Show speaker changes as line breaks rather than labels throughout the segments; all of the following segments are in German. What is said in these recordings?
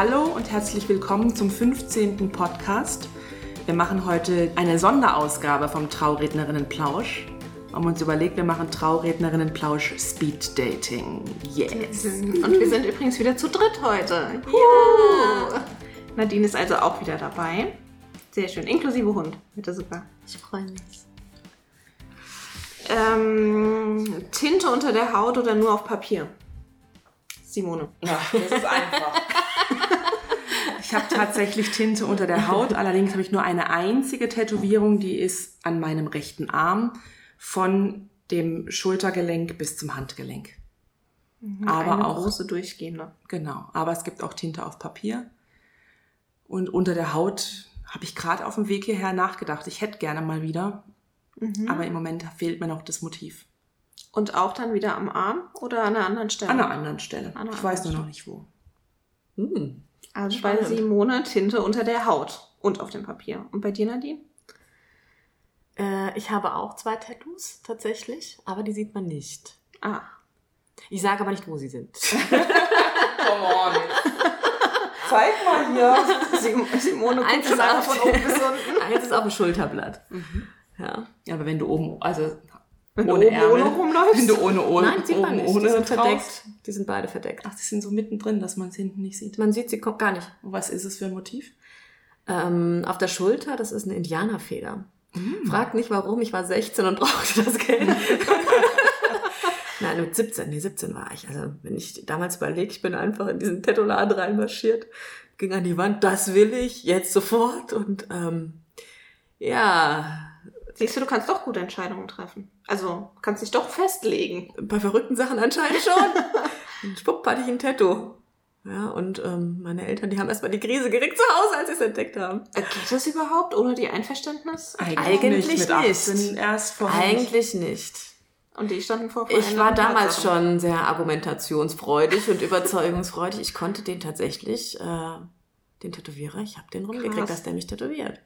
Hallo und herzlich willkommen zum 15. Podcast. Wir machen heute eine Sonderausgabe vom Traurednerinnenplausch. Wir haben uns überlegt, wir machen Traurednerinnenplausch Speed Dating. Yes.
Und wir sind übrigens wieder zu dritt heute. Ja. Nadine ist also auch wieder dabei. Sehr schön, inklusive Hund. Bitte super.
Ich freue mich.
Ähm, Tinte unter der Haut oder nur auf Papier? Simone.
Ja, das ist einfach. Ich habe tatsächlich Tinte unter der Haut, allerdings habe ich nur eine einzige Tätowierung, die ist an meinem rechten Arm von dem Schultergelenk bis zum Handgelenk. aber
Eine
auch
große durchgehende.
Genau, aber es gibt auch Tinte auf Papier. Und unter der Haut habe ich gerade auf dem Weg hierher nachgedacht. Ich hätte gerne mal wieder, aber im Moment fehlt mir noch das Motiv.
Und auch dann wieder am Arm oder an einer anderen Stelle?
An einer anderen Stelle.
An einer
ich weiß nur
anderen
noch nicht wo.
Hm.
Also bei Simone Tinte unter der Haut und auf dem Papier. Und bei dir, Nadine?
Äh, ich habe auch zwei Tattoos tatsächlich, aber die sieht man nicht.
Ah.
Ich sage aber nicht, wo sie sind.
Come on. Zeig mal hier.
Sim Simone guckt
Eins
schon
ist
einfach
auf-
von oben bis unten.
Eins ist auf dem Schulterblatt. Ja.
Ja, aber wenn du oben, also
Wenn
ohne Ärmel,
ohne rumläufst?
wenn du ohne ohne,
Nein, sieht man nicht.
ohne
die sind
traust.
verdeckt. Die sind beide verdeckt.
Ach, die sind so mittendrin, dass man es hinten nicht sieht.
Man sieht sie kommt gar nicht.
Was ist es für ein Motiv?
Ähm, auf der Schulter, das ist eine Indianerfeder.
Hm.
Fragt nicht warum, ich war 16 und brauchte das Geld. Nein, mit 17, nee, 17 war ich. Also, wenn ich damals überlege, ich bin einfach in diesen Tattoo-Laden reinmarschiert, ging an die Wand, das will ich, jetzt sofort. Und ähm, ja,
Siehst du, du kannst doch gute Entscheidungen treffen. Also, du kannst dich doch festlegen.
bei verrückten Sachen anscheinend schon. und schwupp hatte ich ein Tattoo. Ja, und ähm, meine Eltern, die haben erstmal die Krise gekriegt zu Hause, als sie es entdeckt haben.
Äh, Geht das überhaupt ohne die Einverständnis?
Eigentlich
mit
nicht.
18 erst vor
Eigentlich nicht.
Und die standen vor
Ich war damals schon sehr argumentationsfreudig und überzeugungsfreudig. Ich konnte den tatsächlich, äh, den Tätowierer, ich habe den rumgekriegt,
Krass.
dass der mich tätowiert.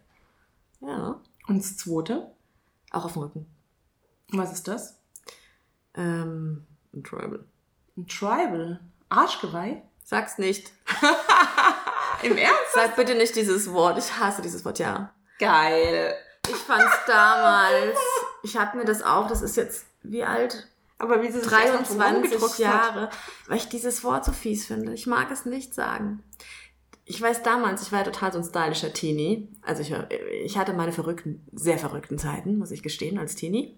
Ja,
Und das zweite?
Auch auf dem Rücken.
Was ist das?
Ähm, ein Tribal.
Ein Tribal. Arschgeweih?
Sag's nicht.
Im Ernst?
Sag bitte nicht dieses Wort. Ich hasse dieses Wort, ja.
Geil.
Ich fand's damals, ich hab mir das auch, das ist jetzt, wie alt?
Aber wie sie sich erstmal drum
23
rumgedruckt hat.
Jahre, weil ich dieses Wort so fies finde. Ich mag es nicht sagen. Ich weiß damals, ich war total so ein stylischer Teenie. Also ich, ich hatte meine verrückten, sehr verrückten Zeiten, muss ich gestehen, als Teenie.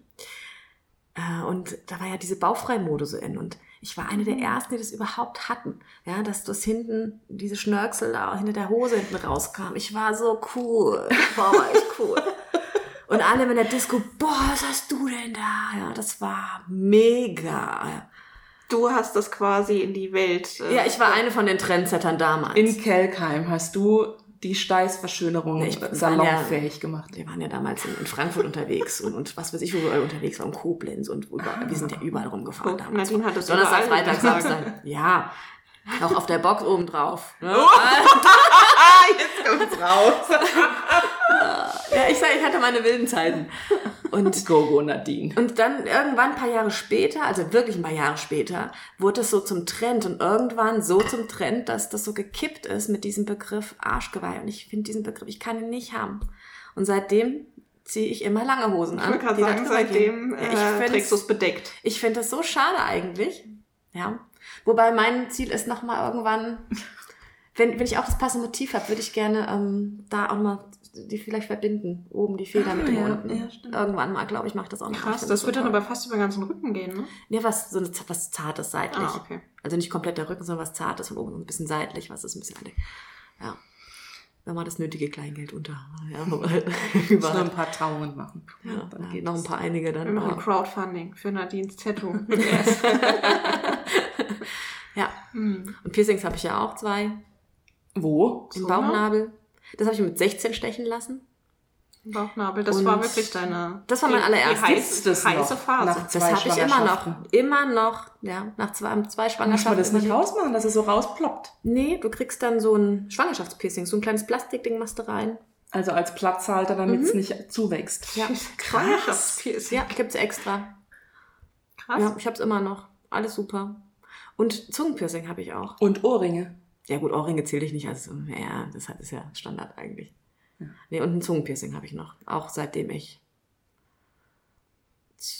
Äh, Und da war ja diese Baufreimode so in. Und ich war eine der ersten, die das überhaupt hatten. Ja, dass das hinten, diese Schnörkel da hinter der Hose hinten rauskam. Ich war so cool. Boah, war ich cool. Und alle in der Disco, boah, was hast du denn da? Ja, das war mega.
Du hast das quasi in die Welt. äh,
Ja, ich war eine von den Trendsettern damals.
In Kelkheim hast du die Steißverschönerung
Nee,
salonfähig gemacht.
wir waren ja damals in, in Frankfurt unterwegs und, und was weiß ich, wo wir überall unterwegs waren, Koblenz und überall, wir sind ja überall rumgefahren
Guck,
damals.
Nadine hat das
Donnerstag, Freitag. Samstag. Ja, auch auf der Box oben drauf. Ne?
Ah, jetzt kommt's raus.
Ja, ich sag, ich hatte meine wilden Zeiten. Und
Gogo Nadine.
Und dann irgendwann ein paar Jahre später, also wirklich ein paar Jahre später, wurde es so zum Trend und irgendwann so zum Trend, dass das so gekippt ist mit diesem Begriff Arschgeweih. Und ich finde diesen Begriff, ich kann ihn nicht haben. Und seitdem ziehe ich immer lange Hosen
Ich
an.
wollte gerade sagen, seitdem äh,
ich
trägst du es
finde
bedeckt.
ich find das so schade eigentlich. Ja. Wobei mein Ziel ist nochmal irgendwann, wenn, wenn ich auch das passende Motiv habe, würde ich gerne ähm, da auch mal die vielleicht verbinden. Oben die Feder mit dem
ja,
unten.
ja, stimmt.
Irgendwann mal, glaube ich, mache das auch noch.
Krass, das
so
wird dann
toll.
aber fast über den ganzen Rücken gehen, ne?
Ja, was, so eine, was Zartes seitlich.
Ah, okay.
Also nicht komplett der Rücken, sondern was Zartes von oben, so ein bisschen seitlich, was ist ein bisschen verdeckt. Ja. Wenn man das nötige Kleingeld unter, ja, überall.
ein paar Trauungen machen.
Ja,
dann
ja,
geht
noch ein
es.
paar einige
Wir
dann.
machen
auch.
Crowdfunding für Nadines Tattoo.
Ja.
Hm.
Und Piercings habe ich ja auch zwei.
Wo?
Im
So,
Bauchnabel. Das habe ich mit 16 stechen lassen.
Bauchnabel, das
Und
war wirklich deine.
das war mein allererstes.
Die
Gibt's
heiße,
das
heiße
noch?
Phase.
Nach
Das habe ich immer noch.
Schwangerschaften.
Immer noch. Ja, nach zwei, zwei
Muss man
Schwangerschaften.
das nicht rausmachen, dass es so rausploppt?
Nee, du kriegst dann so ein Schwangerschaftspiercing, so ein kleines Plastikding machst du rein.
Also als Platzhalter, damit es nicht zuwächst.
Ja,
Schwangerschaftspiercing.
ja gibt's extra.
Krass.
Ja, ich hab's immer noch. Alles super. Und Zungenpiercing habe ich auch.
Und Ohrringe.
Ja gut, Ohrringe zähle ich nicht als, ja, das ist ja Standard eigentlich. Nee, und ein Zungenpiercing habe ich noch. Auch seitdem ich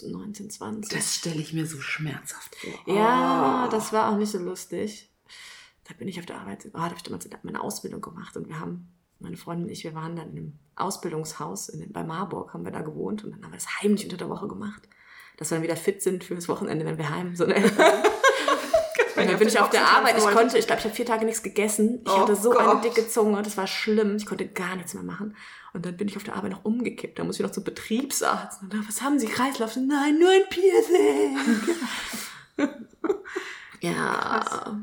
19, 20.
Das stelle ich mir so schmerzhaft vor.
Ja, das war auch nicht so lustig. Da bin ich auf der Arbeit, oh, da habe ich damals meine Ausbildung gemacht und wir haben, meine Freundin und ich, wir waren dann in einem Ausbildungshaus in, bei Marburg, haben wir da gewohnt und dann haben wir das heimlich unter der Woche gemacht, dass wir dann wieder fit sind fürs Wochenende, wenn wir heim so eine Und dann bin ich auf der Arbeit, ich konnte, ich glaube, ich habe vier Tage nichts gegessen. Ich
Oh
hatte so
Gott.
eine dicke Zunge, das war schlimm. Ich konnte gar nichts mehr machen. Und dann bin ich auf der Arbeit noch umgekippt. Da muss ich noch zum Betriebsarzt. Und dann, was haben Sie, Kreislauf? Nein, nur ein Piercing. ja.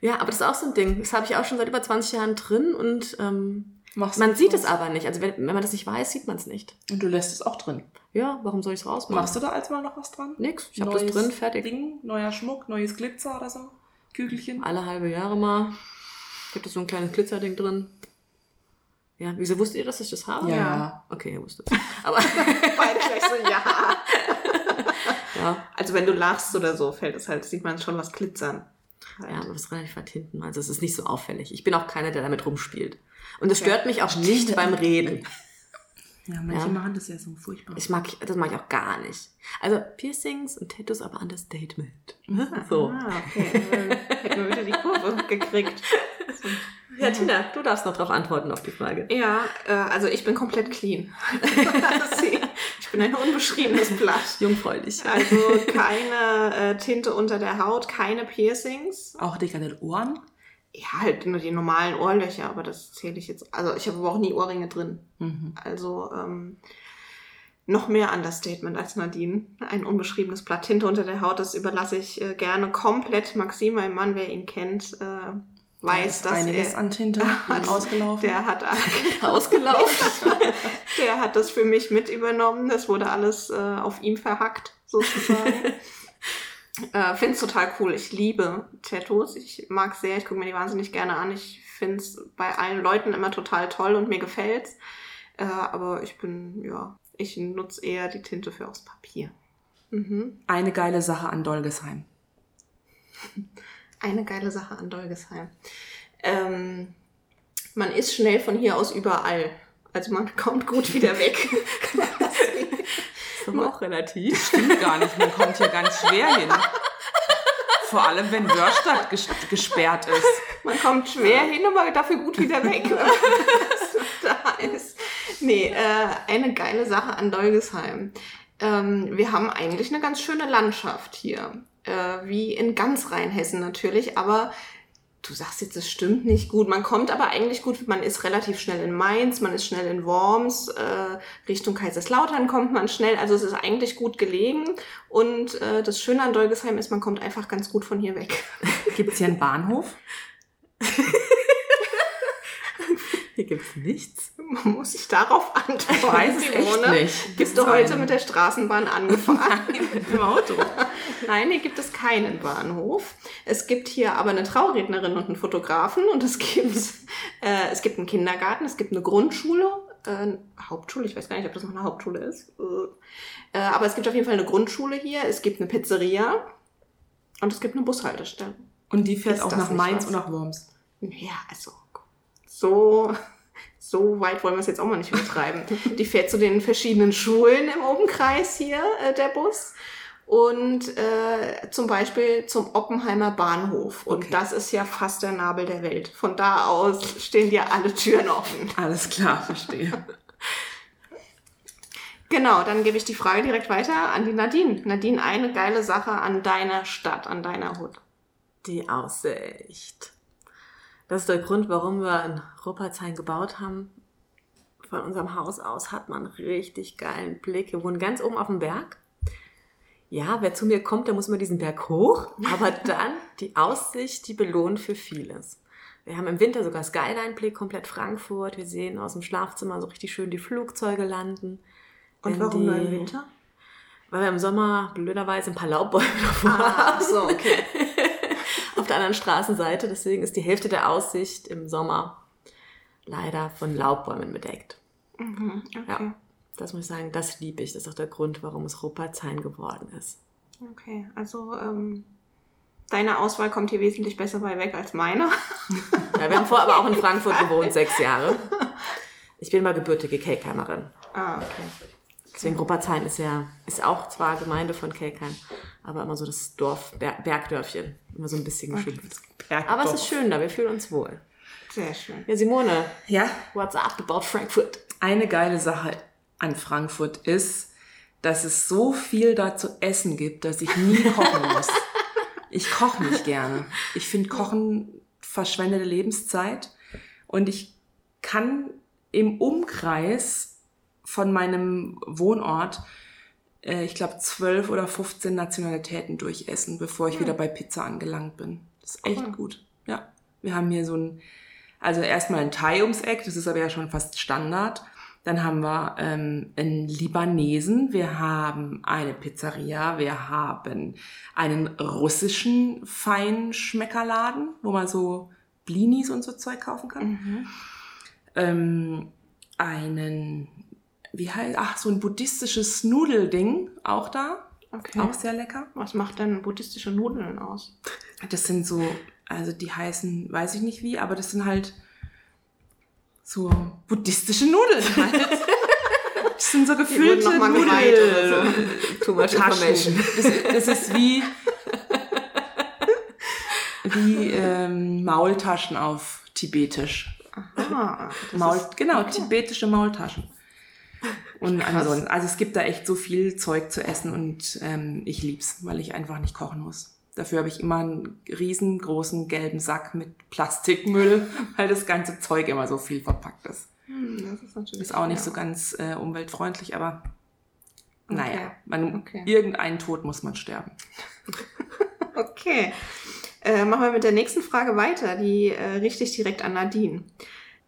Ja, aber das ist auch so ein Ding. Das habe ich auch schon seit über 20 Jahren drin und ähm,
Machst
man sieht
so?
es aber nicht. Also wenn, wenn man das nicht weiß, sieht man es nicht.
Und du lässt es auch drin.
Ja, warum soll ich es rausmachen?
Machst du da als mal noch was dran?
Nix. Ich habe das drin, fertig.
Ding, neuer Schmuck, neues Glitzer oder so? Kügelchen?
Alle halbe Jahre mal. Gibt es so ein kleines Glitzerding drin. Ja, wieso wusstet ihr, dass ich das habe?
Ja.
Okay, ihr wusstet es. Aber
Beide gleich so, ja.
ja,
Also wenn du lachst oder so, fällt es halt, sieht man schon was glitzern.
ja, aber das ist relativ weit hinten. Also es ist nicht so auffällig. Ich bin auch keiner, der damit rumspielt. Und es stört mich auch nicht beim Reden.
Ja, manche
Ja.
machen das ja so furchtbar.
Ich mag, das mag ich auch gar nicht. Also Piercings und Tattoos, aber Understatement. So.
Ah, okay. Dann hätten wir wieder die Kurve gekriegt.
Ja, Tina, du darfst noch darauf antworten auf die Frage.
Ja, äh, also ich bin komplett clean. ich bin ein unbeschriebenes Blatt.
Jungfräulich.
Also keine äh, Tinte unter der Haut, keine Piercings.
Auch dick an den Ohren?
Ja, halt nur die normalen Ohrlöcher, aber das zähle ich jetzt. Also ich habe aber auch nie Ohrringe drin.
Mhm.
Also ähm, noch mehr Understatement als Nadine. Ein unbeschriebenes Blatt Tinte unter der Haut, das überlasse ich äh, gerne komplett Maxim, mein Mann, wer ihn kennt, äh, weiß, dass
Einiges
er,
an Tinte ausgelaufen.
der hat
Ausgelaufen.
Der hat das für mich mit übernommen. Das wurde alles äh, auf ihm verhackt, sozusagen. äh, finde es total cool. Ich liebe Tattoos. Ich mag sehr. Ich gucke mir die wahnsinnig gerne an. Ich finde es bei allen Leuten immer total toll und mir gefällt's. Äh, aber ich bin, ja, ich nutze eher die Tinte für aufs Papier. Mhm.
Eine geile Sache an Dolgesheim.
Eine geile Sache an Dolgesheim. Ähm, man ist schnell von hier aus überall. Also man kommt gut wieder weg.
Aber auch relativ.
Stimmt gar nicht, man kommt hier ganz schwer hin. Vor allem, wenn Wörstadt ges gesperrt ist.
Man kommt schwer hin, aber dafür gut wieder weg. wenn man da ist. Nee, äh, eine geile Sache an Dolgesheim. Ähm, wir haben eigentlich eine ganz schöne Landschaft hier. Äh, wie in ganz Rheinhessen natürlich, aber du sagst jetzt, es stimmt nicht gut. Man kommt aber eigentlich gut, man ist relativ schnell in Mainz, man ist schnell in Worms, äh, Richtung Kaiserslautern kommt man schnell. Also es ist eigentlich gut gelegen. Und äh, das Schöne an Dolgesheim ist, man kommt einfach ganz gut von hier weg.
Gibt es hier einen Bahnhof?
Hier gibt's nichts.
Muss ich darauf antworten?
Ich weiß es echt nicht.
Bist du heute
einen?
mit der Straßenbahn angefahren?
Im Auto.
Nein, hier gibt es keinen Bahnhof. Es gibt hier aber eine Traurednerin und einen Fotografen und es gibt, äh, es gibt einen Kindergarten, es gibt eine Grundschule, äh, Hauptschule, ich weiß gar nicht, ob das noch eine Hauptschule ist. Äh, äh, aber es gibt auf jeden Fall eine Grundschule hier, es gibt eine Pizzeria und es gibt eine Bushaltestelle.
Und die fährt
Ist
auch nach Mainz
was?
und nach Worms.
Ja, also so, so weit wollen wir es jetzt auch mal nicht übertreiben. Die fährt zu den verschiedenen Schulen im Umkreis hier, äh, der Bus. Und äh, zum Beispiel zum Oppenheimer Bahnhof. Und
Okay.
das ist ja fast der Nabel der Welt. Von da aus stehen dir alle Türen offen.
Alles klar, verstehe.
Genau, dann gebe ich die Frage direkt weiter an die Nadine. Nadine, eine geile Sache an deiner Stadt, an deiner Hut.
Die Aussicht. Das ist der Grund, warum wir in Ruppertsheim gebaut haben. Von unserem Haus aus hat man richtig geilen Blick. Wir wohnen ganz oben auf dem Berg. Ja, wer zu mir kommt, der muss immer diesen Berg hoch. Aber dann die Aussicht, die belohnt für vieles. Wir haben im Winter sogar Skyline-Blick, komplett Frankfurt. Wir sehen aus dem Schlafzimmer so richtig schön die Flugzeuge landen.
Und warum nur im
die-
Winter?
Weil wir im Sommer blöderweise ein paar Laubbäume davor
Ah,
haben.
so, okay.
Auf der anderen Straßenseite. Deswegen ist die Hälfte der Aussicht im Sommer leider von Laubbäumen bedeckt.
Mhm, okay.
Ja. Das muss ich sagen, das liebe ich. Das ist auch der Grund, warum es Ruppertsheim geworden ist.
Okay, also ähm, Deine Auswahl kommt hier wesentlich besser bei weg als meine.
Ja, wir haben vorher aber auch in Frankfurt gewohnt, sechs Jahre. Ich bin mal gebürtige Kelkheimerin.
Ah, okay.
Deswegen Ruppertsheim ist ja, ist auch zwar Gemeinde von Kelkheim, aber immer so das Dorf, Ber Bergdörfchen. Immer so ein bisschen geschimpft. Aber es ist schön da, wir fühlen uns wohl.
Sehr schön.
Ja, Simone,
Ja,
what's up about Frankfurt?
eine geile Sache an Frankfurt ist, dass es so viel da zu essen gibt, dass ich nie kochen muss. Ich koche nicht gerne. Ich finde Kochen verschwendete Lebenszeit und ich kann im Umkreis von meinem Wohnort, äh, ich glaube, 12 oder 15 Nationalitäten durchessen, bevor ich wieder bei Pizza angelangt bin. Das ist echt
Cool.
gut. Ja, wir haben hier so ein, also erstmal ein Thai ums Eck, das ist aber ja schon fast Standard. Dann haben wir ähm, einen Libanesen, wir haben eine Pizzeria, wir haben einen russischen Feinschmeckerladen, wo man so Blinis und so Zeug kaufen kann. Ähm, einen, wie heißt, ach, so ein buddhistisches Nudelding, auch da,
Okay.
auch sehr lecker.
Was macht denn buddhistische Nudeln aus?
Das sind so, also die heißen, weiß ich nicht wie, aber das sind halt so buddhistische Nudeln halt. Das sind so gefüllte Nudeln.
Too much information.
Das, das ist wie, wie ähm, Maultaschen auf Tibetisch.
Ah, das
Maul,
ist,
genau,
okay.
tibetische Maultaschen. Und ansonsten, also es gibt da echt so viel Zeug zu essen und ähm, ich lieb's, weil ich einfach nicht kochen muss. Dafür habe ich immer einen riesengroßen gelben Sack mit Plastikmüll, weil das ganze Zeug immer so viel verpackt ist.
Hm, das ist natürlich.
Ist auch nicht
ja.
so ganz äh, umweltfreundlich, aber
Okay.
naja, man,
Okay.
irgendeinen Tod muss man sterben.
Okay. Äh, machen wir mit der nächsten Frage weiter. Die äh, richte ich direkt an Nadine.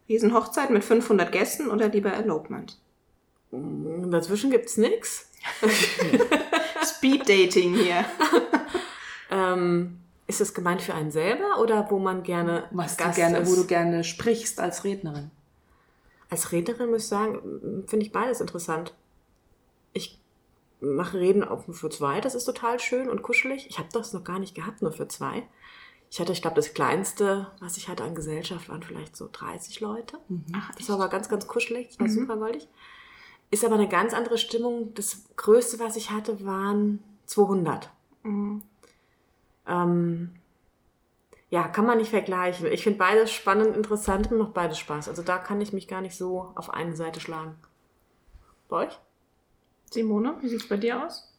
Riesenhochzeit mit 500 Gästen oder lieber Elopement?
Dazwischen gibt's nix.
Speed Dating hier.
Ähm, ist das gemeint für einen selber oder wo man gerne
Was du
Gast
gerne,
ist?
wo du gerne sprichst als Rednerin.
Als Rednerin muss ich sagen, finde ich beides interessant. Ich mache Reden auch nur für zwei, das ist total schön und kuschelig. Ich habe das noch gar nicht gehabt, nur für zwei. Ich hatte, ich glaube, das kleinste, was ich hatte an Gesellschaft, waren vielleicht so 30 Leute.
Ach,
Das war aber ganz, ganz kuschelig, das war super goldig. Ist aber eine ganz andere Stimmung. Das größte, was ich hatte, waren 200.
Mhm.
Ähm, ja, kann man nicht vergleichen. Ich finde beides spannend, interessant und macht beides Spaß. Also da kann ich mich gar nicht so auf eine Seite schlagen. Bei euch?
Simone, wie sieht's bei dir aus?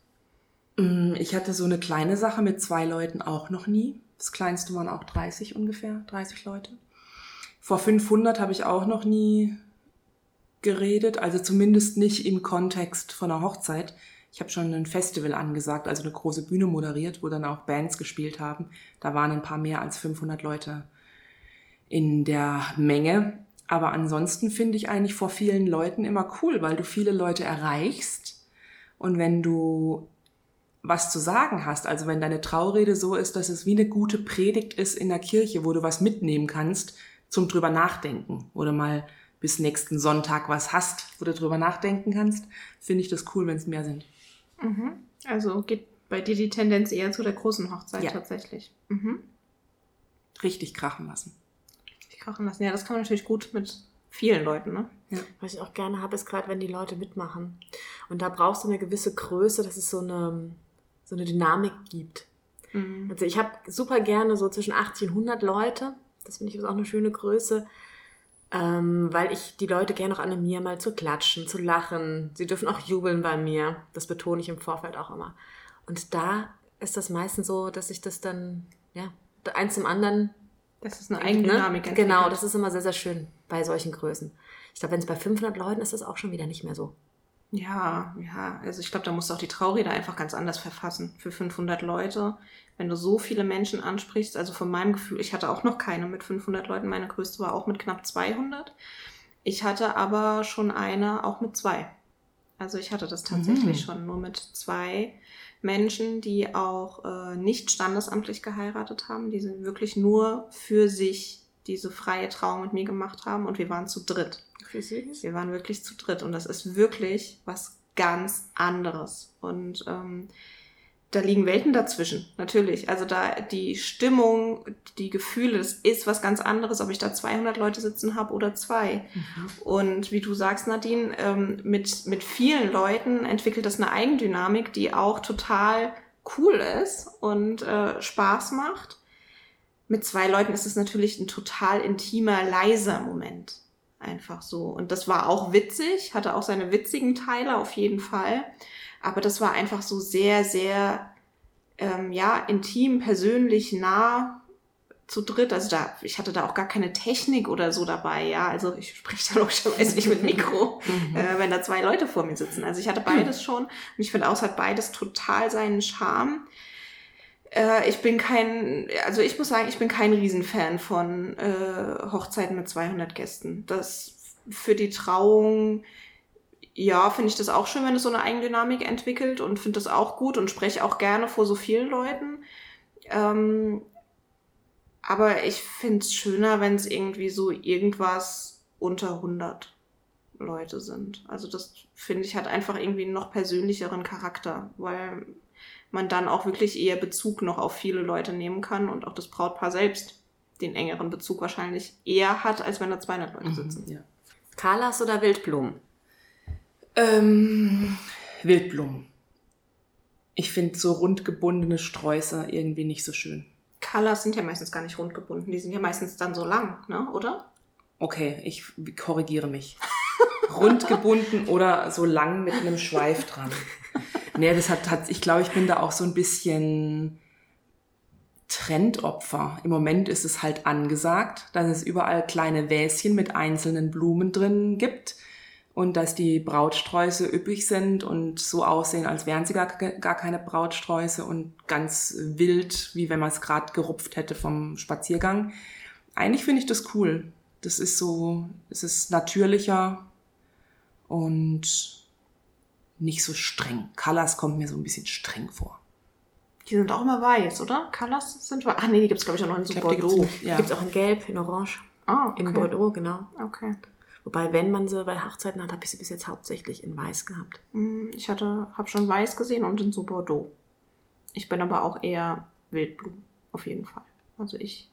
Mm, Ich hatte so eine kleine Sache mit zwei Leuten auch noch nie. Das kleinste waren auch 30 ungefähr, 30 Leute. Vor 500 habe ich auch noch nie geredet, also zumindest nicht im Kontext von einer Hochzeit. Ich habe schon ein Festival angesagt, also eine große Bühne moderiert, wo dann auch Bands gespielt haben. Da waren ein paar mehr als 500 Leute in der Menge. Aber ansonsten finde ich eigentlich vor vielen Leuten immer cool, weil du viele Leute erreichst. Und wenn du was zu sagen hast, also wenn deine Traurede so ist, dass es wie eine gute Predigt ist in der Kirche, wo du was mitnehmen kannst zum drüber nachdenken oder mal bis nächsten Sonntag was hast, wo du drüber nachdenken kannst, finde ich das cool, wenn es mehr sind.
Also geht bei dir die Tendenz eher zu der großen Hochzeit
Ja.
tatsächlich. Mhm.
Richtig krachen lassen.
Ich kochen lassen. Ja, das kann man natürlich gut mit vielen Leuten, ne?
Was ich auch gerne habe, ist gerade, wenn die Leute mitmachen. Und da brauchst du eine gewisse Größe, dass es so eine, so eine Dynamik gibt.
Mhm.
Also ich habe super gerne so zwischen 80 und 100 Leute. Das finde ich ist auch eine schöne Größe. Ähm, weil ich die Leute gerne auch animiere, mal zu klatschen, zu lachen. Sie dürfen auch jubeln bei mir. Das betone ich im Vorfeld auch immer. Und da ist das meistens so, dass ich das dann, ja, eins zum anderen
Das ist eine.
Ne?
entwickelt.
Genau, das ist immer sehr, sehr schön bei solchen Größen. Ich glaube, wenn es bei 500 Leuten ist, ist das auch schon wieder nicht mehr so.
Ja, ja. Also ich glaube, da musst du auch die Traurede einfach ganz anders verfassen. Für 500 Leute. Wenn du so viele Menschen ansprichst, also von meinem Gefühl, ich hatte auch noch keine mit 500 Leuten. Meine größte war auch mit knapp 200. Ich hatte aber schon eine auch mit zwei. Also ich hatte das tatsächlich
Mhm.
schon nur mit zwei Menschen, die auch äh, nicht standesamtlich geheiratet haben, die sind wirklich nur für sich diese freie Trauung mit mir gemacht haben und wir waren zu dritt.
Süß.
Wir waren wirklich zu dritt und das ist wirklich was ganz anderes. Und ähm, da liegen Welten dazwischen, natürlich. Also da die Stimmung, die Gefühle, das ist was ganz anderes, ob ich da 200 Leute sitzen habe oder zwei. Mhm. Und wie du sagst, Nadine, ähm, mit, mit vielen Leuten entwickelt das eine Eigendynamik, die auch total cool ist und äh, Spaß macht. Mit zwei Leuten ist es natürlich ein total intimer, leiser Moment. Einfach so. Und das war auch witzig, hatte auch seine witzigen Teile auf jeden Fall. Aber das war einfach so sehr, sehr, ähm, ja, intim, persönlich, nah zu dritt. Also da, ich hatte da auch gar keine Technik oder so dabei, ja. Also ich spreche da logischerweise nicht mit Mikro, äh, wenn da zwei Leute vor mir sitzen. Also ich hatte beides schon und ich finde auch, es hat beides total seinen Charme. Äh, ich bin kein, also ich muss sagen, ich bin kein Riesenfan von äh, Hochzeiten mit 200 Gästen. Das für die Trauung ja, finde ich das auch schön, wenn es so eine Eigendynamik entwickelt und finde das auch gut und spreche auch gerne vor so vielen Leuten. Ähm, aber ich finde es schöner, wenn es irgendwie so irgendwas unter 100 Leute sind. Also das finde ich hat einfach irgendwie einen noch persönlicheren Charakter, weil man dann auch wirklich eher Bezug noch auf viele Leute nehmen kann und auch das Brautpaar selbst den engeren Bezug wahrscheinlich eher hat, als wenn da 200 Leute mhm, sitzen.
Mhm, ja. Carlas oder Wildblumen?
Ähm, Wildblumen. Ich finde so rundgebundene Sträuße irgendwie nicht so schön.
Colors sind ja meistens gar nicht rundgebunden. Die sind ja meistens dann so lang, ne? oder?
Okay, ich korrigiere mich. Rundgebunden oder so lang mit einem Schweif dran. Nee, das hat, hat, ich glaube, ich bin da auch so ein bisschen Trendopfer. Im Moment ist es halt angesagt, dass es überall kleine Wäschen mit einzelnen Blumen drin gibt und dass die Brautsträuße üppig sind und so aussehen, als wären sie gar, gar keine Brautsträuße und ganz wild, wie wenn man es gerade gerupft hätte vom Spaziergang. Eigentlich finde ich das cool. Das ist so, es ist natürlicher und nicht so streng. Colors kommt mir so ein bisschen streng vor.
Die sind auch immer weiß, oder? Colors sind weiß. Ach nee, die gibt es, glaube ich, auch noch in so Bordeaux.
Die gibt es ja. auch in Gelb, in Orange. Ah, okay. In Bordeaux, genau.
Okay.
Wobei, wenn man sie bei Hochzeiten hat, habe ich sie bis jetzt hauptsächlich in Weiß gehabt.
Mm, ich hatte, habe schon Weiß gesehen und in so Bordeaux. Ich bin aber auch eher Wildblumen, auf jeden Fall. Also ich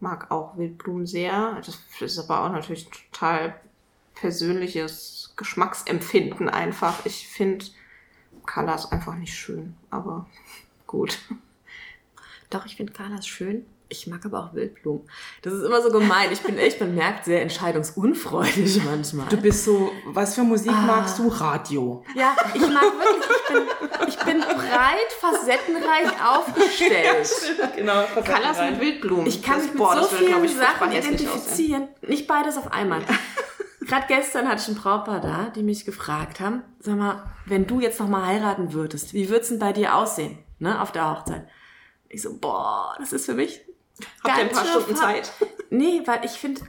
mag auch Wildblumen sehr. Das ist aber auch natürlich total persönliches Geschmacksempfinden einfach. Ich finde Colors einfach nicht schön, aber gut.
Doch, ich finde Colors schön. Ich mag aber auch Wildblumen. Das ist immer so gemein. Ich bin echt, man merkt, sehr entscheidungsunfreudig manchmal.
Du bist so, was für Musik ah. magst du? Radio.
Ja, ich mag wirklich, ich bin, ich bin breit, facettenreich aufgestellt.
ja, genau, Colors mit Wildblumen.
Ich kann das, mich mit boah, so vielen ich, Sachen identifizieren. Nicht beides auf einmal. Gerade gestern hatte ich ein Brautpaar da, die mich gefragt haben, sag mal, wenn du jetzt noch mal heiraten würdest, wie würde es denn bei dir aussehen, ne, auf der Hochzeit? Ich so, boah, das ist für mich
Habt ihr ein paar Stunden Zeit?
Nee, weil ich finde,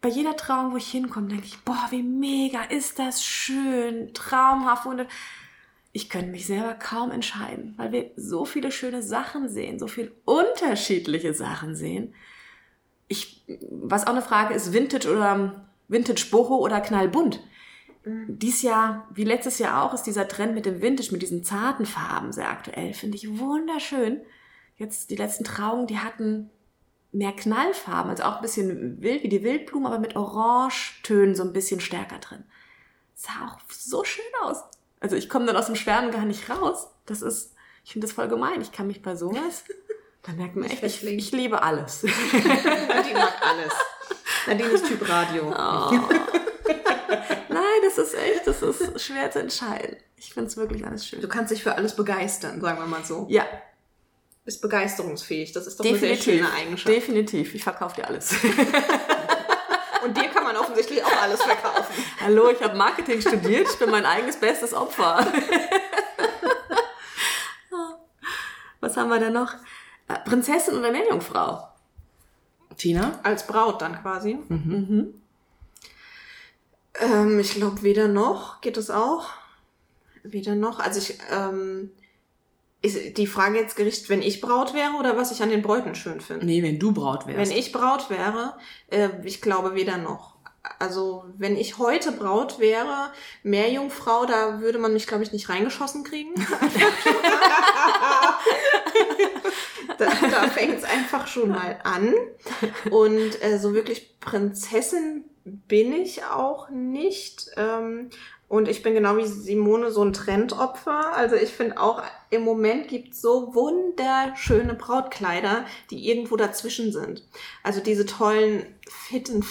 bei jeder Trauung, wo ich hinkomme, denke ich, boah, wie mega ist das schön, traumhaft. Und ich könnte mich selber kaum entscheiden, weil wir so viele schöne Sachen sehen, so viele unterschiedliche Sachen sehen. Ich, was auch eine Frage ist, Vintage oder Vintage Boho oder knallbunt. Mhm. Dies Jahr, wie letztes Jahr auch, ist dieser Trend mit dem Vintage, mit diesen zarten Farben sehr aktuell. Finde ich wunderschön. Jetzt die letzten Trauungen, die hatten mehr Knallfarben, also auch ein bisschen wild wie die Wildblumen, aber mit Orangetönen so ein bisschen stärker drin. Sah auch so schön aus. Also ich komme dann aus dem Schwärmen gar nicht raus. Das ist, ich finde das voll gemein. Ich kann mich bei sowas, da merkt man echt, ich, ich liebe alles.
Nadine mag alles. Nadine ist Typ Radio. Oh.
Nein, das ist echt, das ist schwer zu entscheiden. Ich finde es wirklich alles schön.
Du kannst dich für alles begeistern, sagen wir mal so.
Ja,
bist begeisterungsfähig. Das ist doch
Definitiv.
eine sehr schöne Eigenschaft.
Definitiv. Ich verkaufe dir alles.
Und dir kann man offensichtlich auch alles verkaufen.
Hallo, ich habe Marketing studiert. Ich bin mein eigenes bestes Opfer. Was haben wir denn noch? Äh, Prinzessin oder Meerjungfrau?
Tina?
Als Braut dann quasi. Mhm. Mhm. Ähm, ich glaube, weder noch. Geht das auch? Weder noch. Also ich... Ähm, ist die Frage jetzt gerichtet, wenn ich Braut wäre oder was ich an den Bräuten schön finde?
Nee, wenn du Braut wärst.
Wenn ich Braut wäre, äh, ich glaube weder noch. Also wenn ich heute Braut wäre, Meerjungfrau, da würde man mich, glaube ich, nicht reingeschossen kriegen. da da fängt es einfach schon mal an. Und äh, so wirklich Prinzessin bin ich auch nicht. Ähm, und ich bin genau wie Simone so ein Trendopfer. Also ich finde auch, im Moment gibt es so wunderschöne Brautkleider, die irgendwo dazwischen sind. Also diese tollen Fit and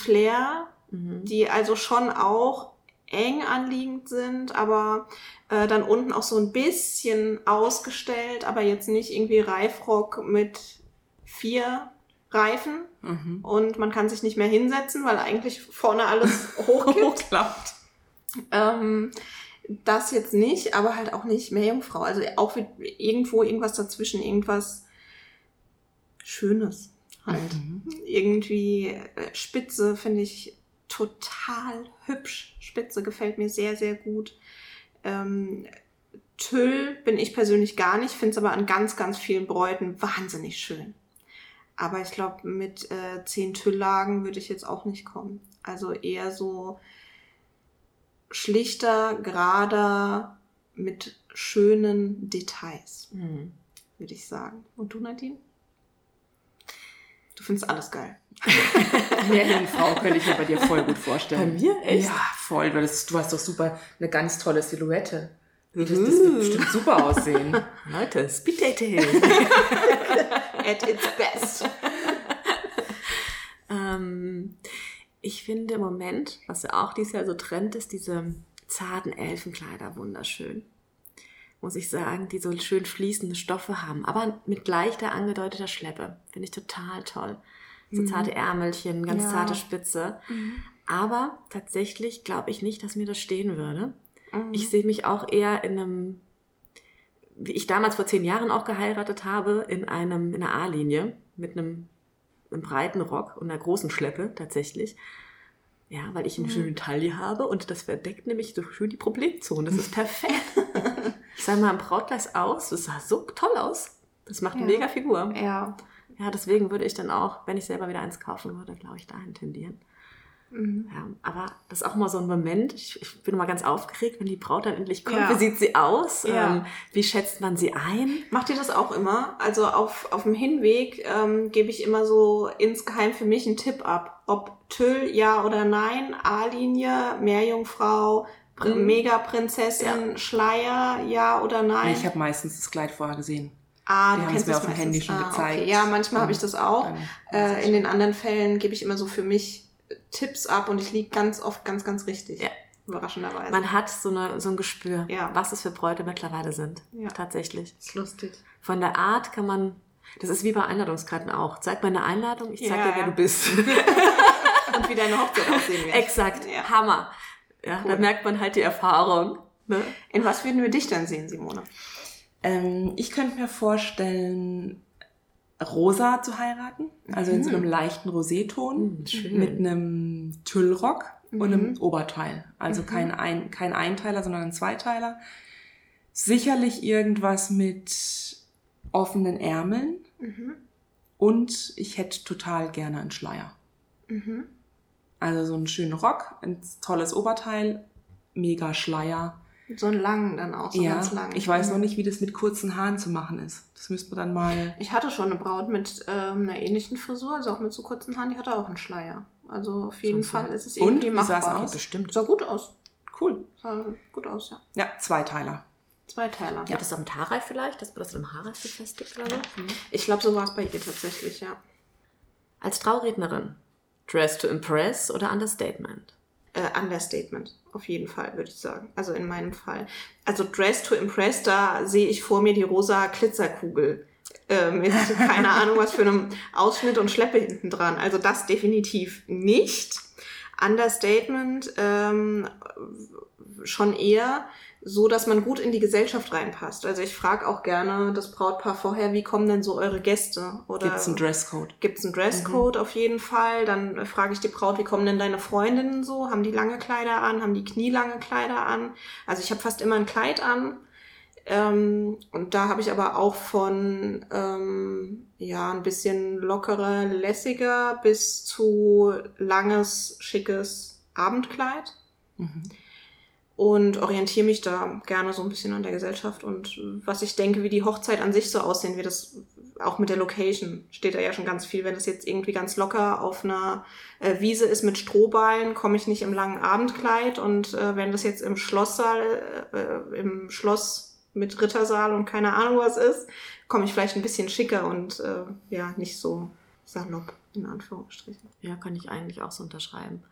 Flair, die also schon auch eng anliegend sind, aber äh, dann unten auch so ein bisschen ausgestellt, aber jetzt nicht irgendwie Reifrock mit vier Reifen
Mhm.
und man kann sich nicht mehr hinsetzen, weil eigentlich vorne alles.
Hochklappt.
Ähm, das jetzt nicht, aber halt auch nicht mehr Jungfrau. Also auch irgendwo irgendwas dazwischen, irgendwas Schönes halt.
Mhm.
Irgendwie äh, Spitze finde ich total hübsch. Spitze gefällt mir sehr, sehr gut. Ähm, Tüll bin ich persönlich gar nicht, finde es aber an ganz, ganz vielen Bräuten wahnsinnig schön. Aber ich glaube, mit äh, zehn Tülllagen würde ich jetzt auch nicht kommen. Also eher so schlichter, gerader, mit schönen Details,
Mhm.
würde ich sagen. Und du, Nadine? Du findest alles geil.
Meerjungfrau könnte ich mir bei dir voll gut
Bei
vorstellen.
mir? Echt?
Ja, voll. weil Das, du hast doch super, eine ganz tolle Silhouette. Das, das wird bestimmt super aussehen.
Leute, Speed Dating.
At its best.
ähm, ich finde im Moment, was ja auch dieses Jahr so Trend ist, diese zarten Elfenkleider wunderschön. Muss ich sagen, die so schön fließende Stoffe haben, aber mit leichter angedeuteter Schleppe. Finde ich total toll. So zarte Ärmelchen, ganz
Ja.
zarte Spitze. Aber tatsächlich glaube ich nicht, dass mir das stehen würde. Ich sehe mich auch eher in einem, wie ich damals vor zehn Jahren auch geheiratet habe, in einem, in einer A-Linie mit einem, einem breiten Rock und einer großen Schleppe tatsächlich. Ja, weil ich eine schöne Taille habe und das verdeckt nämlich so schön die Problemzone. Das ist perfekt. ich sah mal im Brautkleid aus, das sah so toll aus. Das macht eine
Ja.
mega Figur.
Ja.
Ja, deswegen würde ich dann auch, wenn ich selber wieder eins kaufen würde, glaube ich, dahin tendieren.
Mhm.
Ja, aber das ist auch mal so ein Moment. Ich, ich bin immer ganz aufgeregt, wenn die Braut dann endlich kommt.
Ja.
Wie sieht sie aus?
Ja.
Ähm, wie schätzt man sie ein?
Macht ihr das auch immer? Also auf, auf dem Hinweg ähm, gebe ich immer so insgeheim für mich einen Tipp ab. Ob Tüll, ja oder nein, A-Linie, Meerjungfrau, Pr
Mhm.
Megaprinzessin, Schleier, ja oder nein.
Ich habe meistens das Kleid vorher gesehen.
Ah,
die
du
es
kennst
mir
das
auf dem
meistens.
Handy schon
ah,
gezeigt.
Okay. Ja, manchmal habe ich das auch. Äh, in den anderen Fällen gebe ich immer so für mich Tipps ab und ich liege ganz oft ganz, ganz richtig.
Ja.
Überraschenderweise.
Man hat so, eine, so ein Gespür,
Ja.
was es für Bräute mittlerweile sind.
Ja.
Tatsächlich.
ist lustig.
Von der Art kann man, das ist wie bei Einladungskarten auch. Zeig mir eine Einladung, ich zeig
Ja,
dir, wer du bist.
Und wie deine Hochzeit aussehen wird.
Exakt.
Ja.
Hammer. Ja, da
Cool.
merkt man halt die Erfahrung. Ne?
In was würden wir dich dann sehen, Simone?
Ähm, ich könnte mir vorstellen, rosa zu heiraten. Also in so einem leichten Roséton.
Mm, schön.
Mit einem Tüllrock und einem
Mhm.
Oberteil. Also kein, ein, kein Einteiler, sondern ein Zweiteiler. Sicherlich irgendwas mit offenen Ärmeln.
Mhm.
Und ich hätte total gerne einen Schleier.
Mhm.
Also so einen schönen Rock, ein tolles Oberteil, mega Schleier.
So einen langen dann auch, so
ja,
ganz lang.
ich weiß
Mhm.
noch nicht, wie das mit kurzen Haaren zu machen ist. Das müsste man dann mal.
Ich hatte schon eine Braut mit ähm, einer ähnlichen Frisur, also auch mit so kurzen Haaren, die hatte auch einen Schleier. Also auf jeden
So,
Fall ist es
Und?
irgendwie
Wie sah's
machbar.
aus?
Bestimmt.
Sah gut aus.
Cool.
Sah gut aus, ja.
Ja, Zweiteiler.
Zweiteiler.
Ja, das am Haarreif vielleicht, dass man das im Haarreif befestigt oder so.
Ich glaube, so war es bei ihr tatsächlich, ja.
Als Traurednerin, Dress to Impress oder Understatement?
Äh, Understatement, auf jeden Fall, würde ich sagen. Also in meinem Fall. Also Dress to Impress, da sehe ich vor mir die rosa Glitzerkugel. Äh, mit keine Ahnung, was für einem Ausschnitt und Schleppe hinten dran. Also das definitiv nicht. Understatement ähm, schon eher so, dass man gut in die Gesellschaft reinpasst. Also ich frage auch gerne das Brautpaar vorher, wie kommen denn so eure Gäste? Oder
Gibt es einen Dresscode?
Gibt es einen Dresscode auf jeden Fall. Dann äh, frage ich die Braut, wie kommen denn deine Freundinnen so? Haben die lange Kleider an? Haben die knielange Kleider an? Also ich habe fast immer ein Kleid an. Ähm, und da habe ich aber auch von ähm, ja ein bisschen lockerer, lässiger bis zu langes, schickes Abendkleid. Und orientiere mich da gerne so ein bisschen an der Gesellschaft und was ich denke, wie die Hochzeit an sich so aussehen wird, das auch mit der Location steht da ja schon ganz viel. Wenn das jetzt irgendwie ganz locker auf einer äh, Wiese ist mit Strohballen, komme ich nicht im langen Abendkleid und äh, wenn das jetzt im Schlosssaal, äh, im Schloss mit Rittersaal und keine Ahnung was ist, komme ich vielleicht ein bisschen schicker und äh, ja, nicht so salopp, in Anführungsstrichen.
Ja, kann ich eigentlich auch so unterschreiben.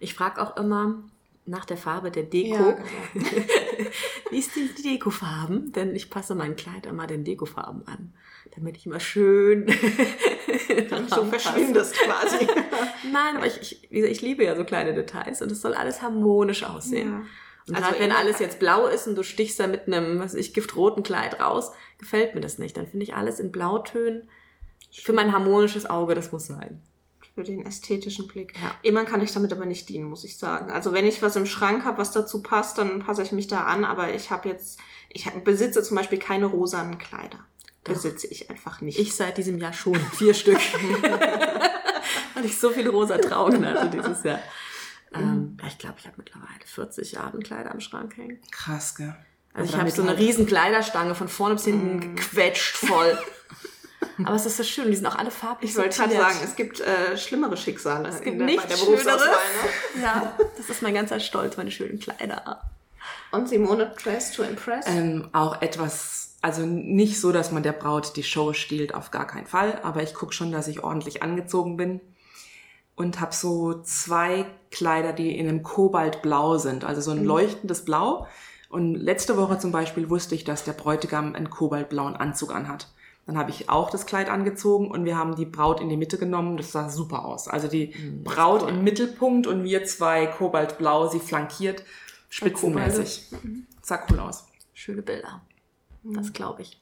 Ich frage auch immer nach der Farbe der Deko.
Ja, genau.
Wie ist die, Dekofarben? Denn ich passe mein Kleid immer den Dekofarben an, damit ich immer schön
so verschwindest quasi.
Nein, aber ich, ich, ich liebe ja so kleine Details und es soll alles harmonisch aussehen.
Ja.
Und
Also
gerade wenn alles jetzt blau ist und du stichst da mit einem, was weiß ich, giftroten Kleid raus, gefällt mir das nicht. Dann finde ich alles in Blautönen für mein harmonisches Auge, das muss sein.
Für den ästhetischen Blick.
Ja.
Immer kann ich damit aber nicht dienen, muss ich sagen. Also wenn ich was im Schrank habe, was dazu passt, dann passe ich mich da an. Aber ich habe jetzt, ich besitze zum Beispiel keine rosanen Kleider.
Doch.
Besitze ich einfach nicht.
Ich seit diesem Jahr schon. Vier Stück. Weil ich so viele rosa Trauben hatte dieses Jahr. Ähm, ja, ich glaube, ich habe mittlerweile 40 Abendkleider am Schrank hängen.
Krass, gell?
Also ich habe so eine
halt-
riesen Kleiderstange von vorne bis hinten gequetscht voll. Aber es ist so schön, die sind auch alle farblich
ich wollte gerade sagen, es gibt äh, schlimmere Schicksale
Es gibt
in der, bei
nichts
der Berufsauswahl. Ne?
Ja, das ist mein ganzer Stolz, meine schönen Kleider.
Und Simone Dress to Impress.
Ähm, auch etwas, also nicht so, dass man der Braut die Show stiehlt, auf gar keinen Fall. Aber ich gucke schon, dass ich ordentlich angezogen bin. Und habe so zwei Kleider, die in einem Kobaltblau sind. Also so ein leuchtendes Blau. Und letzte Woche zum Beispiel wusste ich, dass der Bräutigam einen kobaltblauen Anzug anhat. Dann habe ich auch das Kleid angezogen und wir haben die Braut in die Mitte genommen. Das sah super aus. Also die Braut im Mittelpunkt und wir zwei kobaltblau, sie flankiert, spitzenmäßig. Sah cool aus.
Schöne Bilder. Das glaube ich.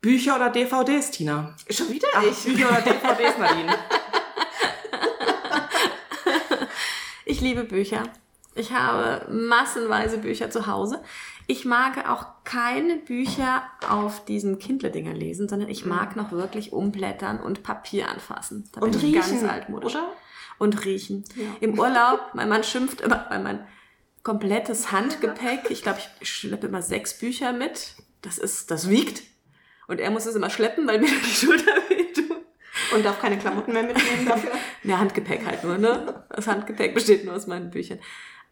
Bücher oder DVDs, Tina?
Schon wieder
Ach,
ich.
Bücher oder DVDs, Nadine?
Ich liebe Bücher. Ich habe massenweise Bücher zu Hause. Ich mag auch keine Bücher auf diesen Kindle-Dinger lesen, sondern ich mag noch wirklich umblättern und Papier anfassen. Da
Und
bin ich
riechen,
ganz altmodisch.
oder?
Und riechen.
Ja.
Im Urlaub, mein Mann schimpft immer, weil mein komplettes Handgepäck, ich glaube, ich schleppe immer sechs Bücher mit. Das ist, das wiegt. Und er muss es immer schleppen, weil mir die Schulter wehtut.
Und darf keine Klamotten mehr mitnehmen dafür.
Ja, Handgepäck halt nur, ne? Das Handgepäck besteht nur aus meinen Büchern.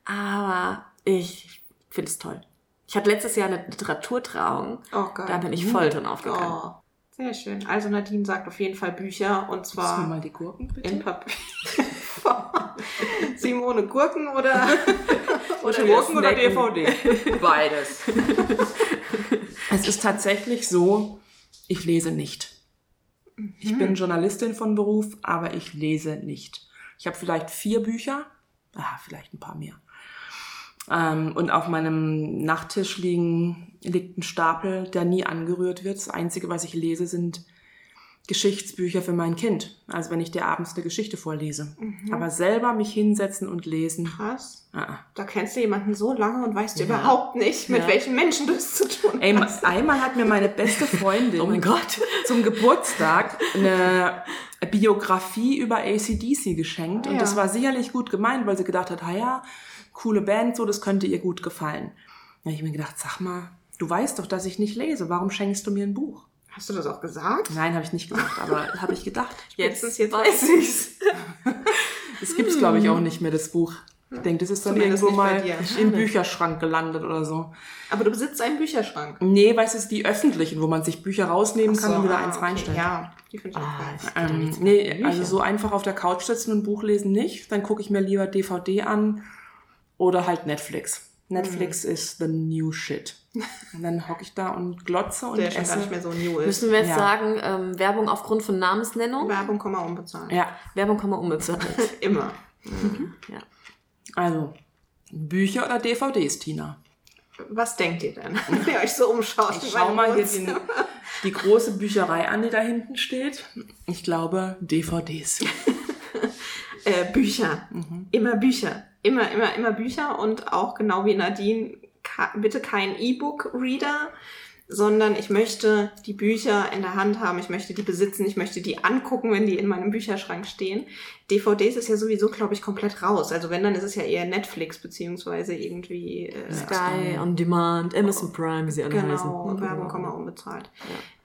Aber ich finde es toll. Ich hatte letztes Jahr eine Literaturtrauung.
Oh Gott.
Da bin ich voll drin aufgegangen.
Oh, sehr schön. Also Nadine sagt auf jeden Fall Bücher und
du mir
zwar
mal die Gurken, bitte?
in Papier. Simone Gurken oder, oder
Gurken oder. DVD? Beides. es ist tatsächlich so, ich lese nicht. Ich bin Journalistin von Beruf, aber ich lese nicht. Ich habe vielleicht vier Bücher, ah, vielleicht ein paar mehr. Ähm, und auf meinem Nachttisch liegen, liegt ein Stapel, der nie angerührt wird. Das Einzige, was ich lese, sind Geschichtsbücher für mein Kind. Also wenn ich dir abends eine Geschichte vorlese. Aber selber mich hinsetzen und lesen.
Krass.
Ah, ah.
Da kennst du jemanden so lange und weißt
Ja.
überhaupt nicht, mit
Ja.
welchen Menschen du es zu tun
Ey,
hast.
einmal hat mir meine beste Freundin
Oh mein Gott.
zum Geburtstag eine Biografie über ACDC geschenkt.
Ah,
Und
ja.
das war sicherlich gut gemeint, weil sie gedacht hat, ha ja, coole Band, so, das könnte ihr gut gefallen. Da habe ich mir gedacht, sag mal, du weißt doch, dass ich nicht lese. Warum schenkst du mir ein Buch?
Hast du das auch gesagt?
Nein, habe ich nicht gesagt, aber habe ich gedacht.
Spätestens jetzt
weiß ich's.
Das gibt's, glaube ich, auch nicht mehr, das Buch. Ich denke, das ist dann
Zumindest
irgendwo mal im Bücherschrank gelandet oder so.
Aber du besitzt einen Bücherschrank.
Nee, weißt du, es ist die öffentlichen, wo man sich Bücher rausnehmen kann und wieder
ah,
eins
okay.
reinstellen.
Ja, die finde ich auch
Ah.
Ähm, nee, also so einfach auf der Couch sitzen und ein Buch lesen nicht. Dann gucke ich mir lieber DVD an oder halt Netflix. Netflix
Mhm.
ist the new shit. Und dann hocke ich da und glotze und
Der schon gar
esse.
nicht mehr so new ist.
Müssen wir jetzt
Ja.
sagen, ähm, Werbung aufgrund von Namensnennung?
Werbung kann man unbezahlen.
Ja,
Werbung kann man unbezahlt.
Immer.
ja.
also Bücher oder DVDs, Tina?
Was denkt ihr denn, wenn ihr euch so umschaut?
Ich schau mal hier die, die große Bücherei an, die da hinten steht. Ich glaube DVDs.
Äh, Bücher.
Mhm.
Immer Bücher. Immer, immer, immer Bücher und auch genau wie Nadine, bitte kein E-Book-Reader. Sondern ich möchte die Bücher in der Hand haben, ich möchte die besitzen, ich möchte die angucken, wenn die in meinem Bücherschrank stehen. DVDs ist ja sowieso, glaube ich, komplett raus. Also wenn, dann ist es ja eher Netflix beziehungsweise irgendwie äh,
Sky on Demand, Amazon Prime, wie sie alle heißen.
Genau, Werbung man unbezahlt.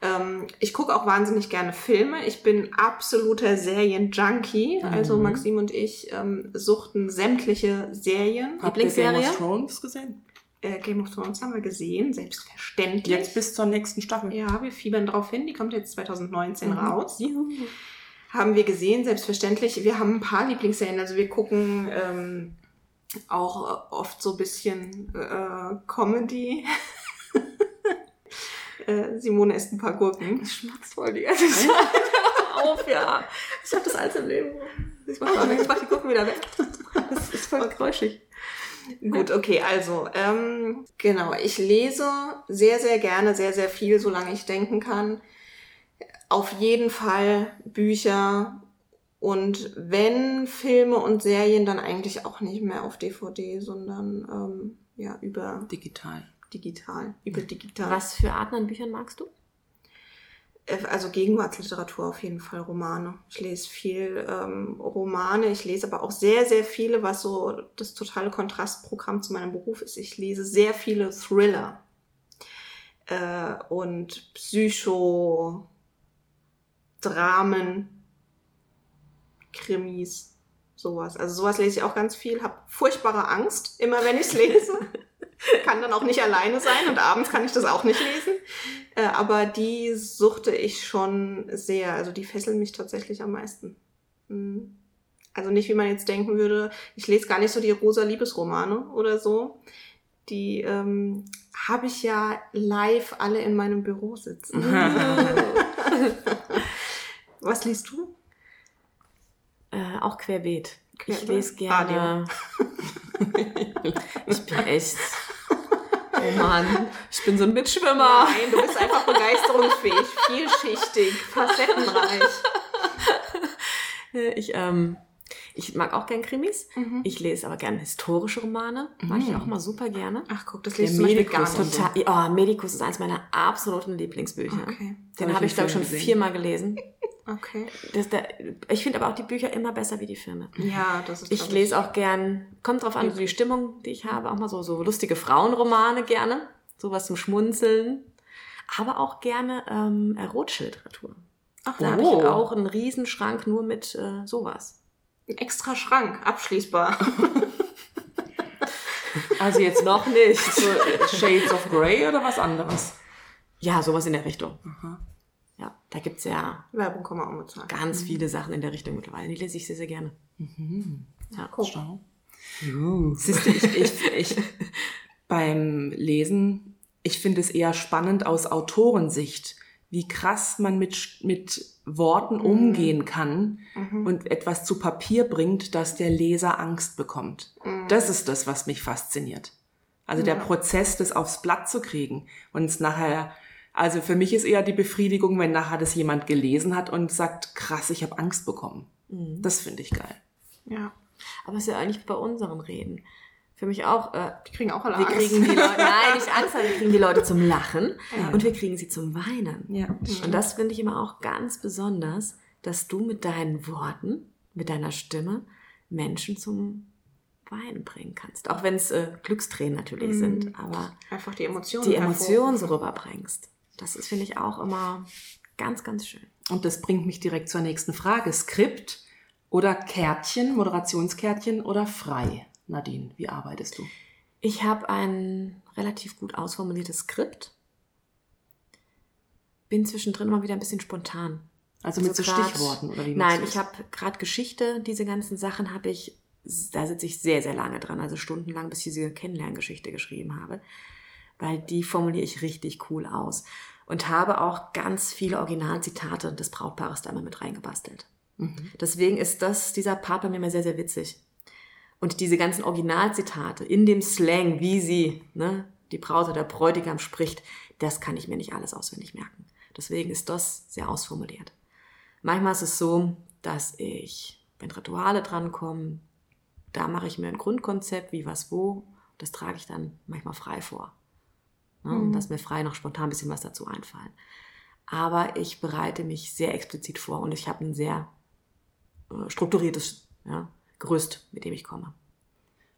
Ähm, ich gucke auch wahnsinnig gerne Filme. Ich bin absoluter Serien-Junkie. Also Maxim und ich ähm, suchten sämtliche Serien.
Ihr Game
Lieblingsserie?
of Thrones gesehen?
Äh, Game of Thrones haben wir gesehen, selbstverständlich.
Jetzt bis zur nächsten Staffel.
ja, wir fiebern drauf hin. Die kommt jetzt 2019
Mhm.
raus.
Juhu.
Haben wir gesehen, selbstverständlich. Wir haben ein paar Lieblingsserien. Also wir gucken ähm, auch oft so ein bisschen äh, Comedy. äh, Simone isst ein paar Gurken.
schmatzt voll die ganze Zeit. Auf, ja. Ich hab das alles im Leben. Ich mach, mal weg, ich mach die Gucken wieder weg. Das ist voll geräuschig.
Gut, okay, also, ähm, genau, ich lese sehr, sehr gerne, sehr, sehr viel, solange ich denken kann. Auf jeden Fall Bücher und wenn Filme und Serien, dann eigentlich auch nicht mehr auf DVD, sondern ähm, ja, über
Digital.
digital, über digital.
Was für Arten an Büchern magst du?
Äh, Also Gegenwartsliteratur auf jeden Fall, Romane. Ich lese viel ähm, Romane, ich lese aber auch sehr, sehr viele, was so das totale Kontrastprogramm zu meinem Beruf ist. Ich lese sehr viele Thriller äh, und Psycho, Dramen, Krimis, sowas. Also sowas lese ich auch ganz viel, habe furchtbare Angst, immer wenn ich es lese. kann dann auch nicht alleine sein und abends kann ich das auch nicht lesen. Äh, aber die suchte ich schon sehr. Also die fesseln mich tatsächlich am meisten. Mhm. Also nicht, wie man jetzt denken würde, ich lese gar nicht so die rosa Liebesromane oder so. Die ähm, habe ich ja live alle in meinem Büro sitzen. Was liest du?
Äh, auch querbeet. Ich
Querbeet?
lese gerne. ich bin echt. Oh Mann, ich bin so ein Mitschwimmer.
Nein, du bist einfach begeisterungsfähig, vielschichtig, facettenreich.
Ich, ähm, ich mag auch gern Krimis.
Mhm.
Ich lese aber gerne historische Romane. Mag ich auch mal super gerne.
Ach guck, das du zum Beispiel gar
Medikus
nicht.
so.
Total, oh, Medikus ist eins meiner absoluten Lieblingsbücher.
Okay.
Den
Hab
habe
ich
ich, glaube ich, schon viermal gelesen.
Okay.
Das, der, ich finde aber auch die Bücher immer besser wie die Filme.
Ja, das ist
Ich lese auch gern, kommt drauf an, die Stimmung, die ich habe, auch mal so, so lustige Frauenromane gerne, sowas zum Schmunzeln, aber auch gerne ähm, erotische Literatur.
Ach,
Da habe
Oh.
ich auch einen Riesenschrank nur mit äh, sowas.
Ein extra Schrank, abschließbar.
Also jetzt noch nicht.
So äh, Shades of Grey oder was anderes?
Ja, sowas in der Richtung.
Aha.
Ja, da gibt's ja
Werbung kann man auch bezahlen.
ganz viele Sachen in der Richtung mittlerweile. Die lese ich sehr, sehr gerne. Ja.
Schau. Siehst du, ich, ich, ich beim Lesen, ich finde es eher spannend aus Autorensicht, wie krass man mit, mit Worten umgehen kann und etwas zu Papier bringt, dass der Leser Angst bekommt. Das ist das, was mich fasziniert. Also der Prozess, das aufs Blatt zu kriegen und es nachher, also für mich ist eher die Befriedigung, wenn nachher das jemand gelesen hat und sagt, krass, ich habe Angst bekommen. Das finde ich geil.
Ja.
Aber es ist ja eigentlich bei unseren Reden. Für mich auch, äh,
Die kriegen auch alle
wir
Angst.
kriegen die Leute, nein, nicht Angst, aber wir kriegen die Leute zum Lachen und wir kriegen sie zum Weinen.
Ja.
Und das finde ich immer auch ganz besonders, dass du mit deinen Worten, mit deiner Stimme Menschen zum Weinen bringen kannst. Auch wenn es äh, Glückstränen natürlich sind, aber
Einfach die Emotionen.
die Emotionen so rüberbringst. Das ist, finde ich, auch immer ganz, ganz schön.
Und das bringt mich direkt zur nächsten Frage. Skript oder Kärtchen, Moderationskärtchen oder frei? Nadine, wie arbeitest du?
Ich habe ein relativ gut ausformuliertes Skript. Bin zwischendrin immer wieder ein bisschen spontan.
Also mit so
grad-
Stichworten oder wie
Nein, ich habe gerade Geschichte, diese ganzen Sachen habe ich, da sitze ich sehr, sehr lange dran, also stundenlang, bis ich diese Kennenlerngeschichte geschrieben habe, weil die formuliere ich richtig cool aus und habe auch ganz viele Originalzitate des Brautpaares da immer mit reingebastelt.
Mhm.
Deswegen ist das, dieser Part bei mir immer sehr, sehr witzig. Und diese ganzen Originalzitate in dem Slang, wie sie, ne, die Braut oder der Bräutigam spricht, das kann ich mir nicht alles auswendig merken. Deswegen ist das sehr ausformuliert. Manchmal ist es so, dass ich, wenn Rituale drankommen, da mache ich mir ein Grundkonzept, wie was wo, das trage ich dann manchmal frei vor. Ne? Und lass mir frei noch spontan ein bisschen was dazu einfallen. Aber ich bereite mich sehr explizit vor und ich habe ein sehr äh, strukturiertes ja, Gerüst, mit dem ich komme.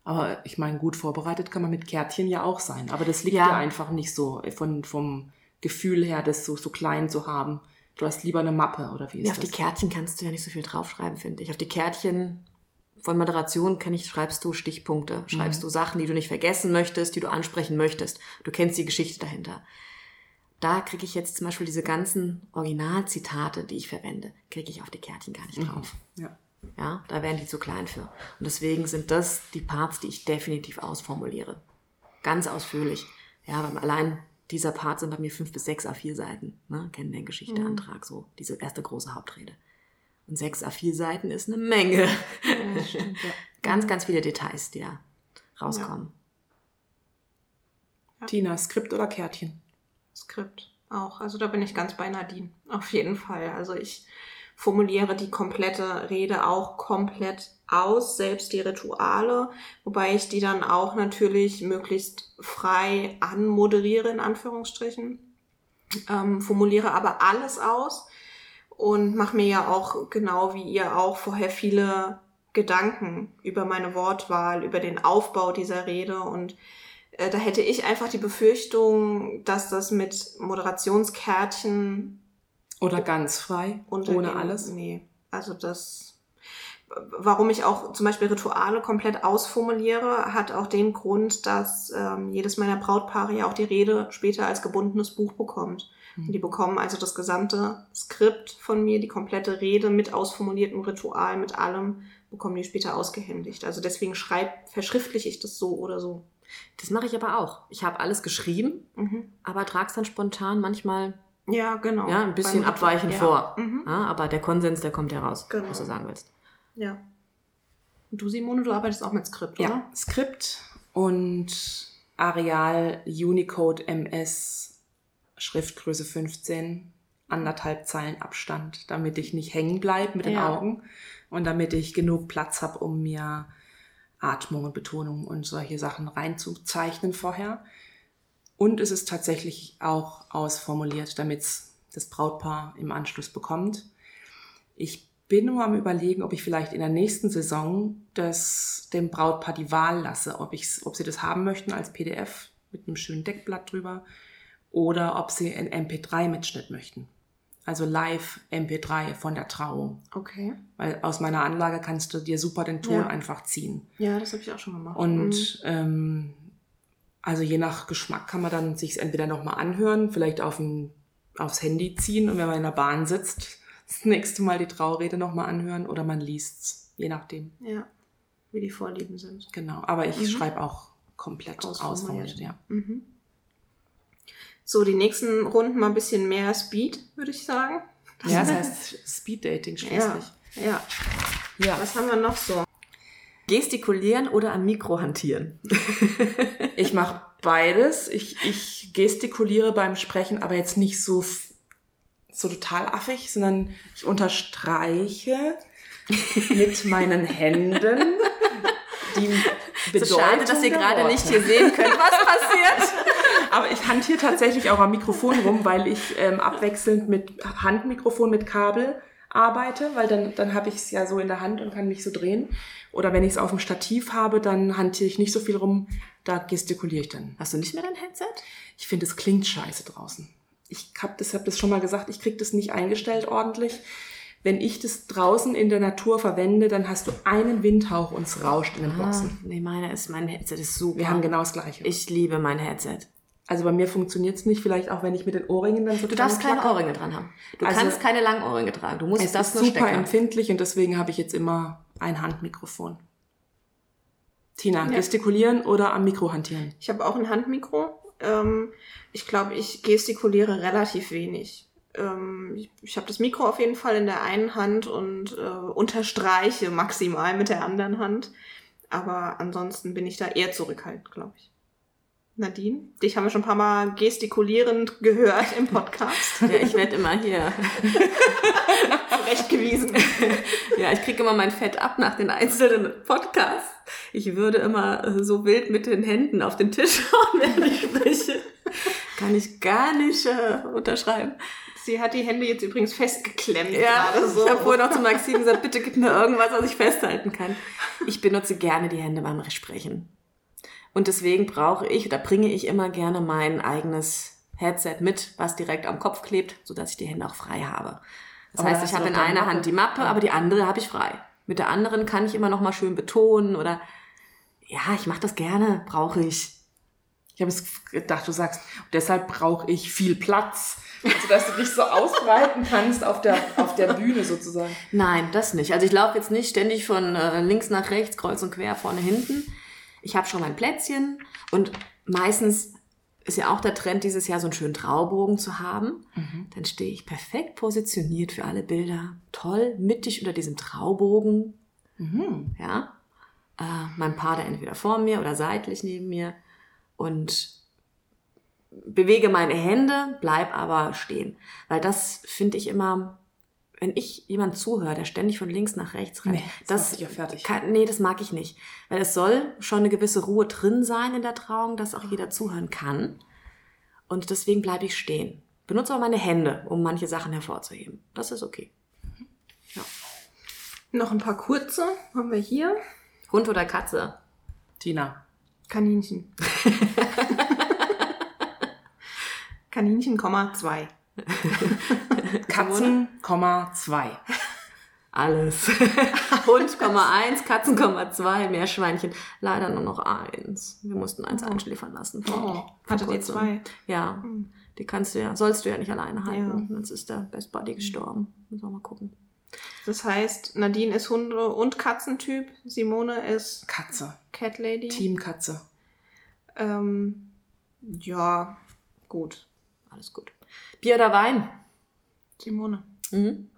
Aber ich meine, gut vorbereitet kann man mit Kärtchen ja auch sein. Aber das liegt
Ja.
ja, einfach nicht so von, vom Gefühl her, das so, so klein zu haben. Du hast lieber eine Mappe oder wie ist
Ja, auf
das?
die Kärtchen kannst du ja nicht so viel draufschreiben, finde ich. Auf die Kärtchen von Moderation kenne ich, schreibst du Stichpunkte, schreibst du Sachen, die du nicht vergessen möchtest, die du ansprechen möchtest. Du kennst die Geschichte dahinter. Da kriege ich jetzt zum Beispiel diese ganzen Originalzitate, die ich verwende, kriege ich auf die Kärtchen gar nicht drauf.
ja.
Ja, da wären die zu klein für. Und deswegen sind das die Parts, die ich definitiv ausformuliere. Ganz ausführlich. Ja, weil allein dieser Part sind bei mir fünf bis sechs A4 Seiten. Ne? Kennenlerngeschichte, Antrag, so diese erste große Hauptrede. Und sechs A4 Seiten ist eine Menge. ganz, ganz viele Details, die da rauskommen.
Tina, Skript oder Kärtchen?
Skript auch. Also da bin ich ganz bei Nadine. Auf jeden Fall. Also ich formuliere die komplette Rede auch komplett aus, selbst die Rituale, wobei ich die dann auch natürlich möglichst frei anmoderiere, in Anführungsstrichen. Ähm, formuliere aber alles aus und mache mir ja auch, genau wie ihr auch, vorher viele Gedanken über meine Wortwahl, über den Aufbau dieser Rede und äh, da hätte ich einfach die Befürchtung, dass das mit Moderationskärtchen
Oder ganz frei, ohne alles?
Nee, also das, warum ich auch zum Beispiel Rituale komplett ausformuliere, hat auch den Grund, dass ähm, jedes meiner Brautpaare ja auch die Rede später als gebundenes Buch bekommt. Und die bekommen also das gesamte Skript von mir, die komplette Rede mit ausformuliertem Ritual, mit allem, bekommen die später ausgehändigt. Also deswegen schreib, verschriftliche ich das so oder so.
Das mache ich aber auch. Ich habe alles geschrieben,
Mhm.
aber trage es dann spontan manchmal
Ja, genau.
ja, ein bisschen abweichend
ja.
vor.
Mhm.
Ja, aber der Konsens, der kommt ja raus,
Genau.
was du sagen willst.
Ja. Und du, Simone, du arbeitest auch mit Skript,
Ja,
oder?
Skript und Areal Unicode MS Schriftgröße 15, anderthalb Zeilen Abstand, damit ich nicht hängen bleibe mit den
Ja.
Augen und damit ich genug Platz habe, um mir Atmung und Betonung und solche Sachen reinzuzeichnen vorher. Und es ist tatsächlich auch ausformuliert, damit es das Brautpaar im Anschluss bekommt. Ich bin nur am überlegen, ob ich vielleicht in der nächsten Saison das dem Brautpaar die Wahl lasse, ob, ich's, ob sie das haben möchten als PDF mit einem schönen Deckblatt drüber oder ob sie einen MP3-Mitschnitt möchten. Also live MP3 von der Trauung.
Okay.
Weil aus meiner Anlage kannst du dir super den Ton
Ja.
einfach ziehen.
Ja, das habe ich auch schon gemacht.
Und
Mhm.
ähm, also je nach Geschmack kann man dann sich entweder nochmal anhören, vielleicht auf ein, aufs Handy ziehen und wenn man in der Bahn sitzt, das nächste Mal die Traurede nochmal anhören oder man liest's, je nachdem.
Ja, wie die Vorlieben sind.
Genau. Aber ich
Mhm.
schreibe auch komplett
Ausformuliert.
ausformuliert, ja.
Mhm. So, die nächsten Runden mal ein bisschen mehr Speed, würde ich sagen.
Ja, das heißt Speeddating
Ja,
schließlich.
ja.
Ja.
Was haben wir noch so?
Gestikulieren oder am Mikro hantieren?
Ich mache beides. Ich, ich gestikuliere beim Sprechen, aber jetzt nicht so, so total affig, sondern ich unterstreiche mit meinen Händen die Bedeutung
So schade, dass ihr gerade nicht hier sehen könnt, was passiert.
Aber ich hantiere tatsächlich auch am Mikrofon rum, weil ich ähm, abwechselnd mit Handmikrofon mit Kabel arbeite, weil dann, dann habe ich es ja so in der Hand und kann mich so drehen. Oder wenn ich es auf dem Stativ habe, dann hantiere ich nicht so viel rum, da gestikuliere ich dann.
Hast du nicht mehr dein Headset?
Ich finde, es klingt scheiße draußen. Ich habe das, hab das schon mal gesagt, ich kriege das nicht eingestellt ordentlich. Wenn ich das draußen in der Natur verwende, dann hast du einen Windhauch und es rauscht in den
Ah,
Boxen.
nee, meine ist, mein Headset ist super.
Wir haben genau das Gleiche.
Ich liebe mein Headset.
Also bei mir funktioniert es nicht, vielleicht auch wenn ich mit den Ohrringen dann so
Du darfst keine. Ohrringe dran haben. Du
Also-
kannst keine langen Ohrringe tragen. Du musst
Es
das
ist
nur
super
stecken.
empfindlich und deswegen habe ich jetzt immer ein Handmikrofon. Tina,
Ja.
gestikulieren oder am Mikro hantieren?
Ich habe auch ein Handmikro. Ähm, ich glaube, ich gestikuliere relativ wenig. Ähm, ich ich habe das Mikro auf jeden Fall in der einen Hand und äh, unterstreiche maximal mit der anderen Hand. Aber ansonsten bin ich da eher zurückhaltend, glaube ich. Nadine, dich haben wir schon ein paar Mal gestikulierend gehört im Podcast.
Ja, ich werde immer hier.
Zurechtgewiesen.
Ja, ich kriege immer mein Fett ab nach den einzelnen Podcasts. Ich würde immer äh, so wild mit den Händen auf den Tisch hauen, während ich spreche. Kann ich gar nicht äh, unterschreiben.
Sie hat die Hände jetzt übrigens festgeklemmt
Ja,
so.
ich habe vorhin noch zu Maxim gesagt, bitte gib mir irgendwas, was ich festhalten kann. Ich benutze gerne die Hände beim Sprechen. Und deswegen brauche ich oder bringe ich immer gerne mein eigenes Headset mit, was direkt am Kopf klebt, sodass ich die Hände auch frei habe. Das
Aber
heißt, ich habe in einer
Mappe.
Hand die Mappe, aber die andere habe ich frei. Mit der anderen kann ich immer noch mal schön betonen oder ja, ich mache das gerne, brauche ich.
Ich habe es gedacht, du sagst, deshalb brauche ich viel Platz. Also, dass du dich so ausbreiten kannst auf der, auf der Bühne sozusagen.
Nein, das nicht. Also ich laufe jetzt nicht ständig von äh, links nach rechts, kreuz und quer, vorne, hinten. Ich habe schon mein Plätzchen und meistens ist ja auch der Trend dieses Jahr so einen schönen Traubogen zu haben. Dann stehe ich perfekt positioniert für alle Bilder. Toll, mittig unter diesem Traubogen. Ja. Äh, mein Partner entweder vor mir oder seitlich neben mir und bewege meine Hände, bleib aber stehen. Weil das finde ich immer, wenn ich jemand zuhöre, der ständig von links nach rechts rennt,
Nee, das dich ja fertig.
Kann, nee, das mag ich nicht. Weil es soll schon eine gewisse Ruhe drin sein in der Trauung, dass auch jeder zuhören kann. Und deswegen bleibe ich stehen. Benutze aber meine Hände, um manche Sachen hervorzuheben. Das ist okay.
Noch ein paar kurze haben wir hier.
Hund oder Katze?
Tina.
Kaninchen. Kaninchen, Komma, zwei.
Katzen, Komma, zwei.
Alles. Hund, Komma eins, Katzen, Komma zwei, Meerschweinchen. Leider nur noch eins. Wir mussten eins einschläfern lassen.
Oh,
vor
hattet ihr zwei?
Ja. Die kannst du ja, sollst du ja nicht alleine halten.
Ja.
Jetzt ist der Best Buddy gestorben. Müssen wir mal gucken.
Das heißt, Nadine ist Hunde- und Katzentyp, Simone ist
Katze.
Cat Lady.
Team Katze.
Ähm, ja, gut.
Alles gut. Bier oder Wein?
Simone.
Mhm.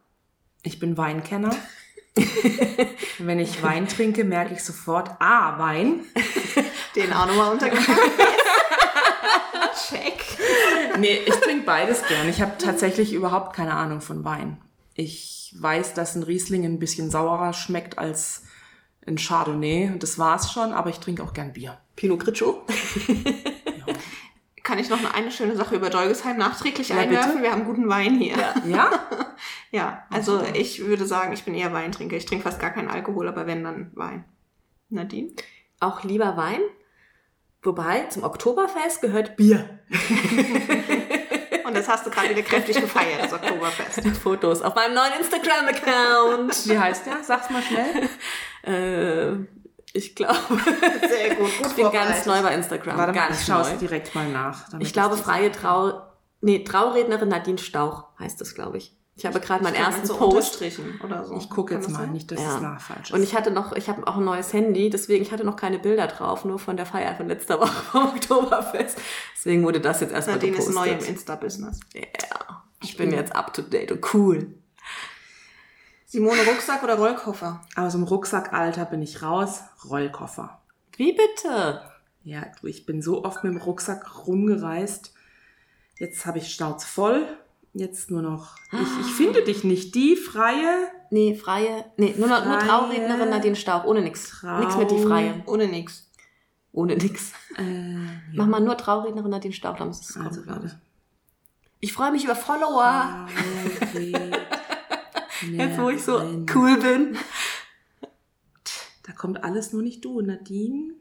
Ich bin Weinkenner. Wenn ich Wein trinke, merke ich sofort, ah, Wein.
Den auch nochmal untergebracht. Check.
Nee, ich trinke beides gern. Ich habe tatsächlich überhaupt keine Ahnung von Wein. Ich weiß, dass ein Riesling ein bisschen saurer schmeckt als ein Chardonnay. Und das war's schon, aber ich trinke auch gern Bier.
Pinot Grigio?
Kann ich noch eine, schöne Sache über Dolgesheim nachträglich
Ja,
einwerfen?
bitte.
Wir haben guten Wein hier. Ja,
Ja?
also ich würde sagen, ich bin eher Weintrinker. Ich trinke fast gar keinen Alkohol, aber wenn, dann Wein. Nadine?
Auch lieber Wein? Wobei, zum Oktoberfest gehört Bier.
Und das hast du gerade wieder kräftig gefeiert, das Oktoberfest.
Fotos auf meinem neuen Instagram-Account.
Wie heißt der? Sag's mal schnell.
Ich glaube,
Sehr gut, gut
ich bin ganz neu bei Instagram.
Warte mal,
ganz
ich schaue es direkt mal nach.
Ich glaube, freie Trau... Nee, Traurednerin Nadine Stauch heißt das, glaube ich. Ich habe gerade meinen ersten
so
Post.
Oder so.
Ich gucke jetzt mal,
sein?
nicht, dass
Ja.
es nach falsch ist.
Und ich hatte noch, ich habe auch ein neues Handy, deswegen ich hatte noch keine Bilder drauf, nur von der Feier von letzter Woche vom Oktoberfest. Deswegen wurde das jetzt erstmal
Nadine ist
gepostet.
neu im Insta-Business.
Ja, ich bin jetzt up to date und cool.
Simone Rucksack oder Rollkoffer?
Aus dem Rucksackalter bin ich raus. Rollkoffer.
Wie bitte?
Ja, du, ich bin so oft mit dem Rucksack rumgereist. Jetzt habe ich Schnauze voll. Jetzt nur noch. Ich, ich finde dich nicht. Die freie.
Nee, freie, nee, nur, noch, nur
Freie-
Traurednerin Nadine Stauch, ohne nix.
Trau-
Nix mit die freie.
Ohne nix.
Ohne nix.
Äh,
Mach mal nur Traurednerin Nadine Stauch, dann muss es kommen,
also
ich. freue mich über Follower. Jetzt, wo ich so
Nein.
cool bin.
Da kommt alles nur nicht du, Nadine.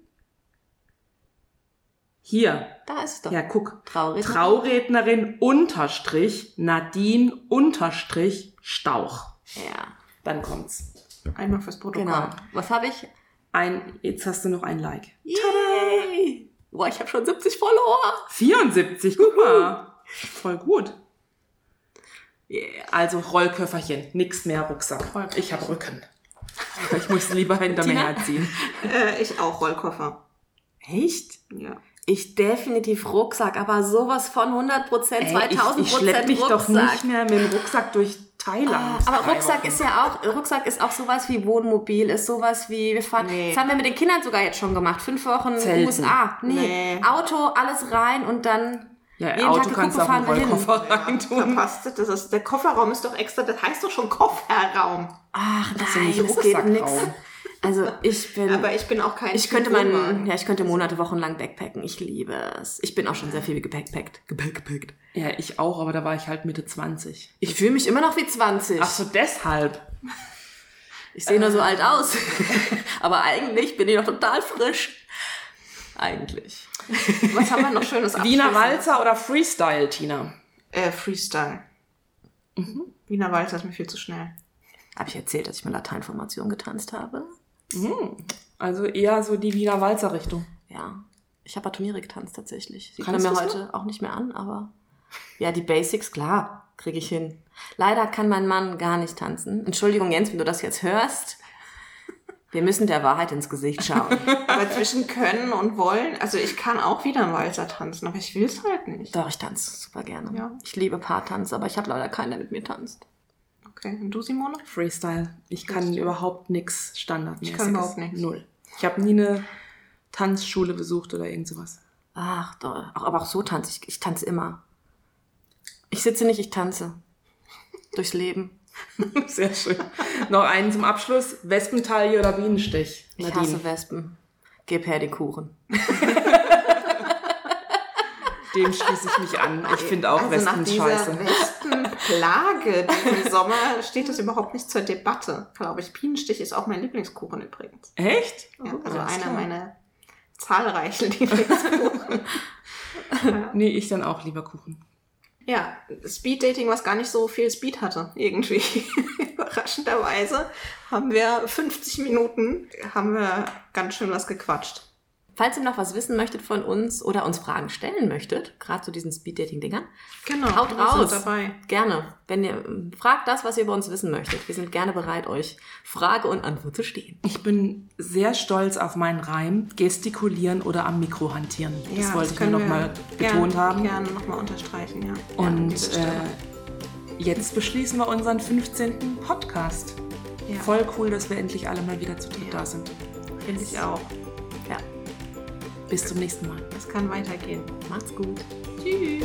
Hier.
Da ist es doch.
Ja, guck.
Traurednerin.
Traurednerin unterstrich Nadine unterstrich Stauch.
Ja,
Dann kommt's.
Einmal fürs Protokoll.
genau. Was habe ich?
Ein, jetzt hast du noch ein Like.
Yay! Boah, ich habe schon 70 Follower.
74, guck mal. Voll gut. Also Rollköfferchen, nix mehr Rucksack. Ich habe Rücken. Ich muss lieber hinter mir herziehen.
Äh, ich auch Rollkoffer.
Echt?
Ja.
Ich definitiv Rucksack, aber sowas von 100 Prozent,
Ey,
2000
ich, ich schlepp mich
Rucksack.
doch nicht mehr mit dem Rucksack durch Thailand.
Aber
drei
Rucksack
Wochen.
ist ja auch, Rucksack ist auch sowas wie Wohnmobil, ist sowas wie, wir fahren,
Nee.
das haben wir mit den Kindern sogar jetzt schon gemacht, fünf Wochen
Zelten.
USA. Nee.
Nee.
Auto, alles rein und dann
Ja,
jeden
Auto
Tag
kannst du auf den. Rollkoffer reintun.
Verpasst. Das ist, der Kofferraum ist doch extra, das heißt doch schon Kofferraum.
Ach
ist ja nicht
nein, das geht nix. Also ich bin.
Aber ich bin auch kein
ich könnte meinen, ja, ich könnte Monate, Wochen lang backpacken. Ich liebe es. Ich bin auch schon sehr viel gebackpackt. Gebackpackt.
Ja, ich auch, aber da war ich halt Mitte 20.
Ich fühle mich immer noch wie 20.
Ach so, deshalb.
Ich sehe nur so alt aus. Aber eigentlich bin ich noch total frisch. Eigentlich.
Was haben wir noch schönes
Wiener? Walzer oder Freestyle, Tina?
Äh, Freestyle. Wiener Walzer ist mir viel zu schnell.
Habe ich erzählt, dass ich mal Lateinformation getanzt habe?
Also eher so die Wiener Walzer Richtung.
Ja. Ich habe Turniere getanzt tatsächlich. Sieht man
Kannst
mir heute auch nicht mehr an, aber ja, die Basics, klar, kriege ich hin. Leider kann mein Mann gar nicht tanzen. Entschuldigung, Jens, wenn du das jetzt hörst. Wir müssen der Wahrheit ins Gesicht schauen.
Aber zwischen können und wollen, also ich kann auch wieder einen Walzer tanzen, aber ich will es halt nicht.
Doch, ich tanze super gerne.
Ja.
Ich liebe Paartanz, aber ich habe leider keinen, der mit mir tanzt.
Okay, und du, Simone?
Freestyle. Ich kann überhaupt nix standardmäßiges.
Ich kann überhaupt nichts.
Null. Ich habe nie eine Tanzschule besucht oder irgend sowas.
Ach, doch. Ach, aber auch so tanze ich. Ich tanze immer. Ich sitze nicht, ich tanze. Durchs Leben.
Sehr schön. Noch einen zum Abschluss. Wespentaille oder Bienenstich?
Ich hasse Wespen. Gib her den Kuchen.
Dem schließe ich mich an. Ich finde auch
also nach
Wespen
dieser
scheiße.
Wespenplage diesen Sommer steht das überhaupt nicht zur Debatte, glaube ich. Bienenstich ist auch mein Lieblingskuchen übrigens.
Echt?
Ja,
Oh,
also einer
klar.
meiner zahlreichen Lieblingskuchen.
Nee, ich dann auch lieber Kuchen.
Ja, Speeddating, was gar nicht so viel Speed hatte, irgendwie. Überraschenderweise haben wir 50 Minuten, haben wir ganz schön was gequatscht.
Falls ihr noch was wissen möchtet von uns oder uns Fragen stellen möchtet, gerade zu diesen Speed-Dating-Dingern,
Genau,
haut raus.
dabei.
Gerne. Wenn ihr fragt das, was ihr über uns wissen möchtet. Wir sind gerne bereit, euch Frage und Antwort zu stehen.
Ich bin sehr stolz auf meinen Reim. Gestikulieren oder am Mikro hantieren. Das wollte ich nur
können
noch
wir
mal
gern-
betont haben.
Gerne nochmal unterstreichen, ja. ja
Und äh, jetzt beschließen wir unseren 15. Podcast.
Ja.
Voll cool, dass wir endlich alle mal wieder zu dritt
Ja.
da sind.
Finde ich auch.
Bis zum nächsten Mal.
Es kann weitergehen.
Macht's gut.
Tschüss.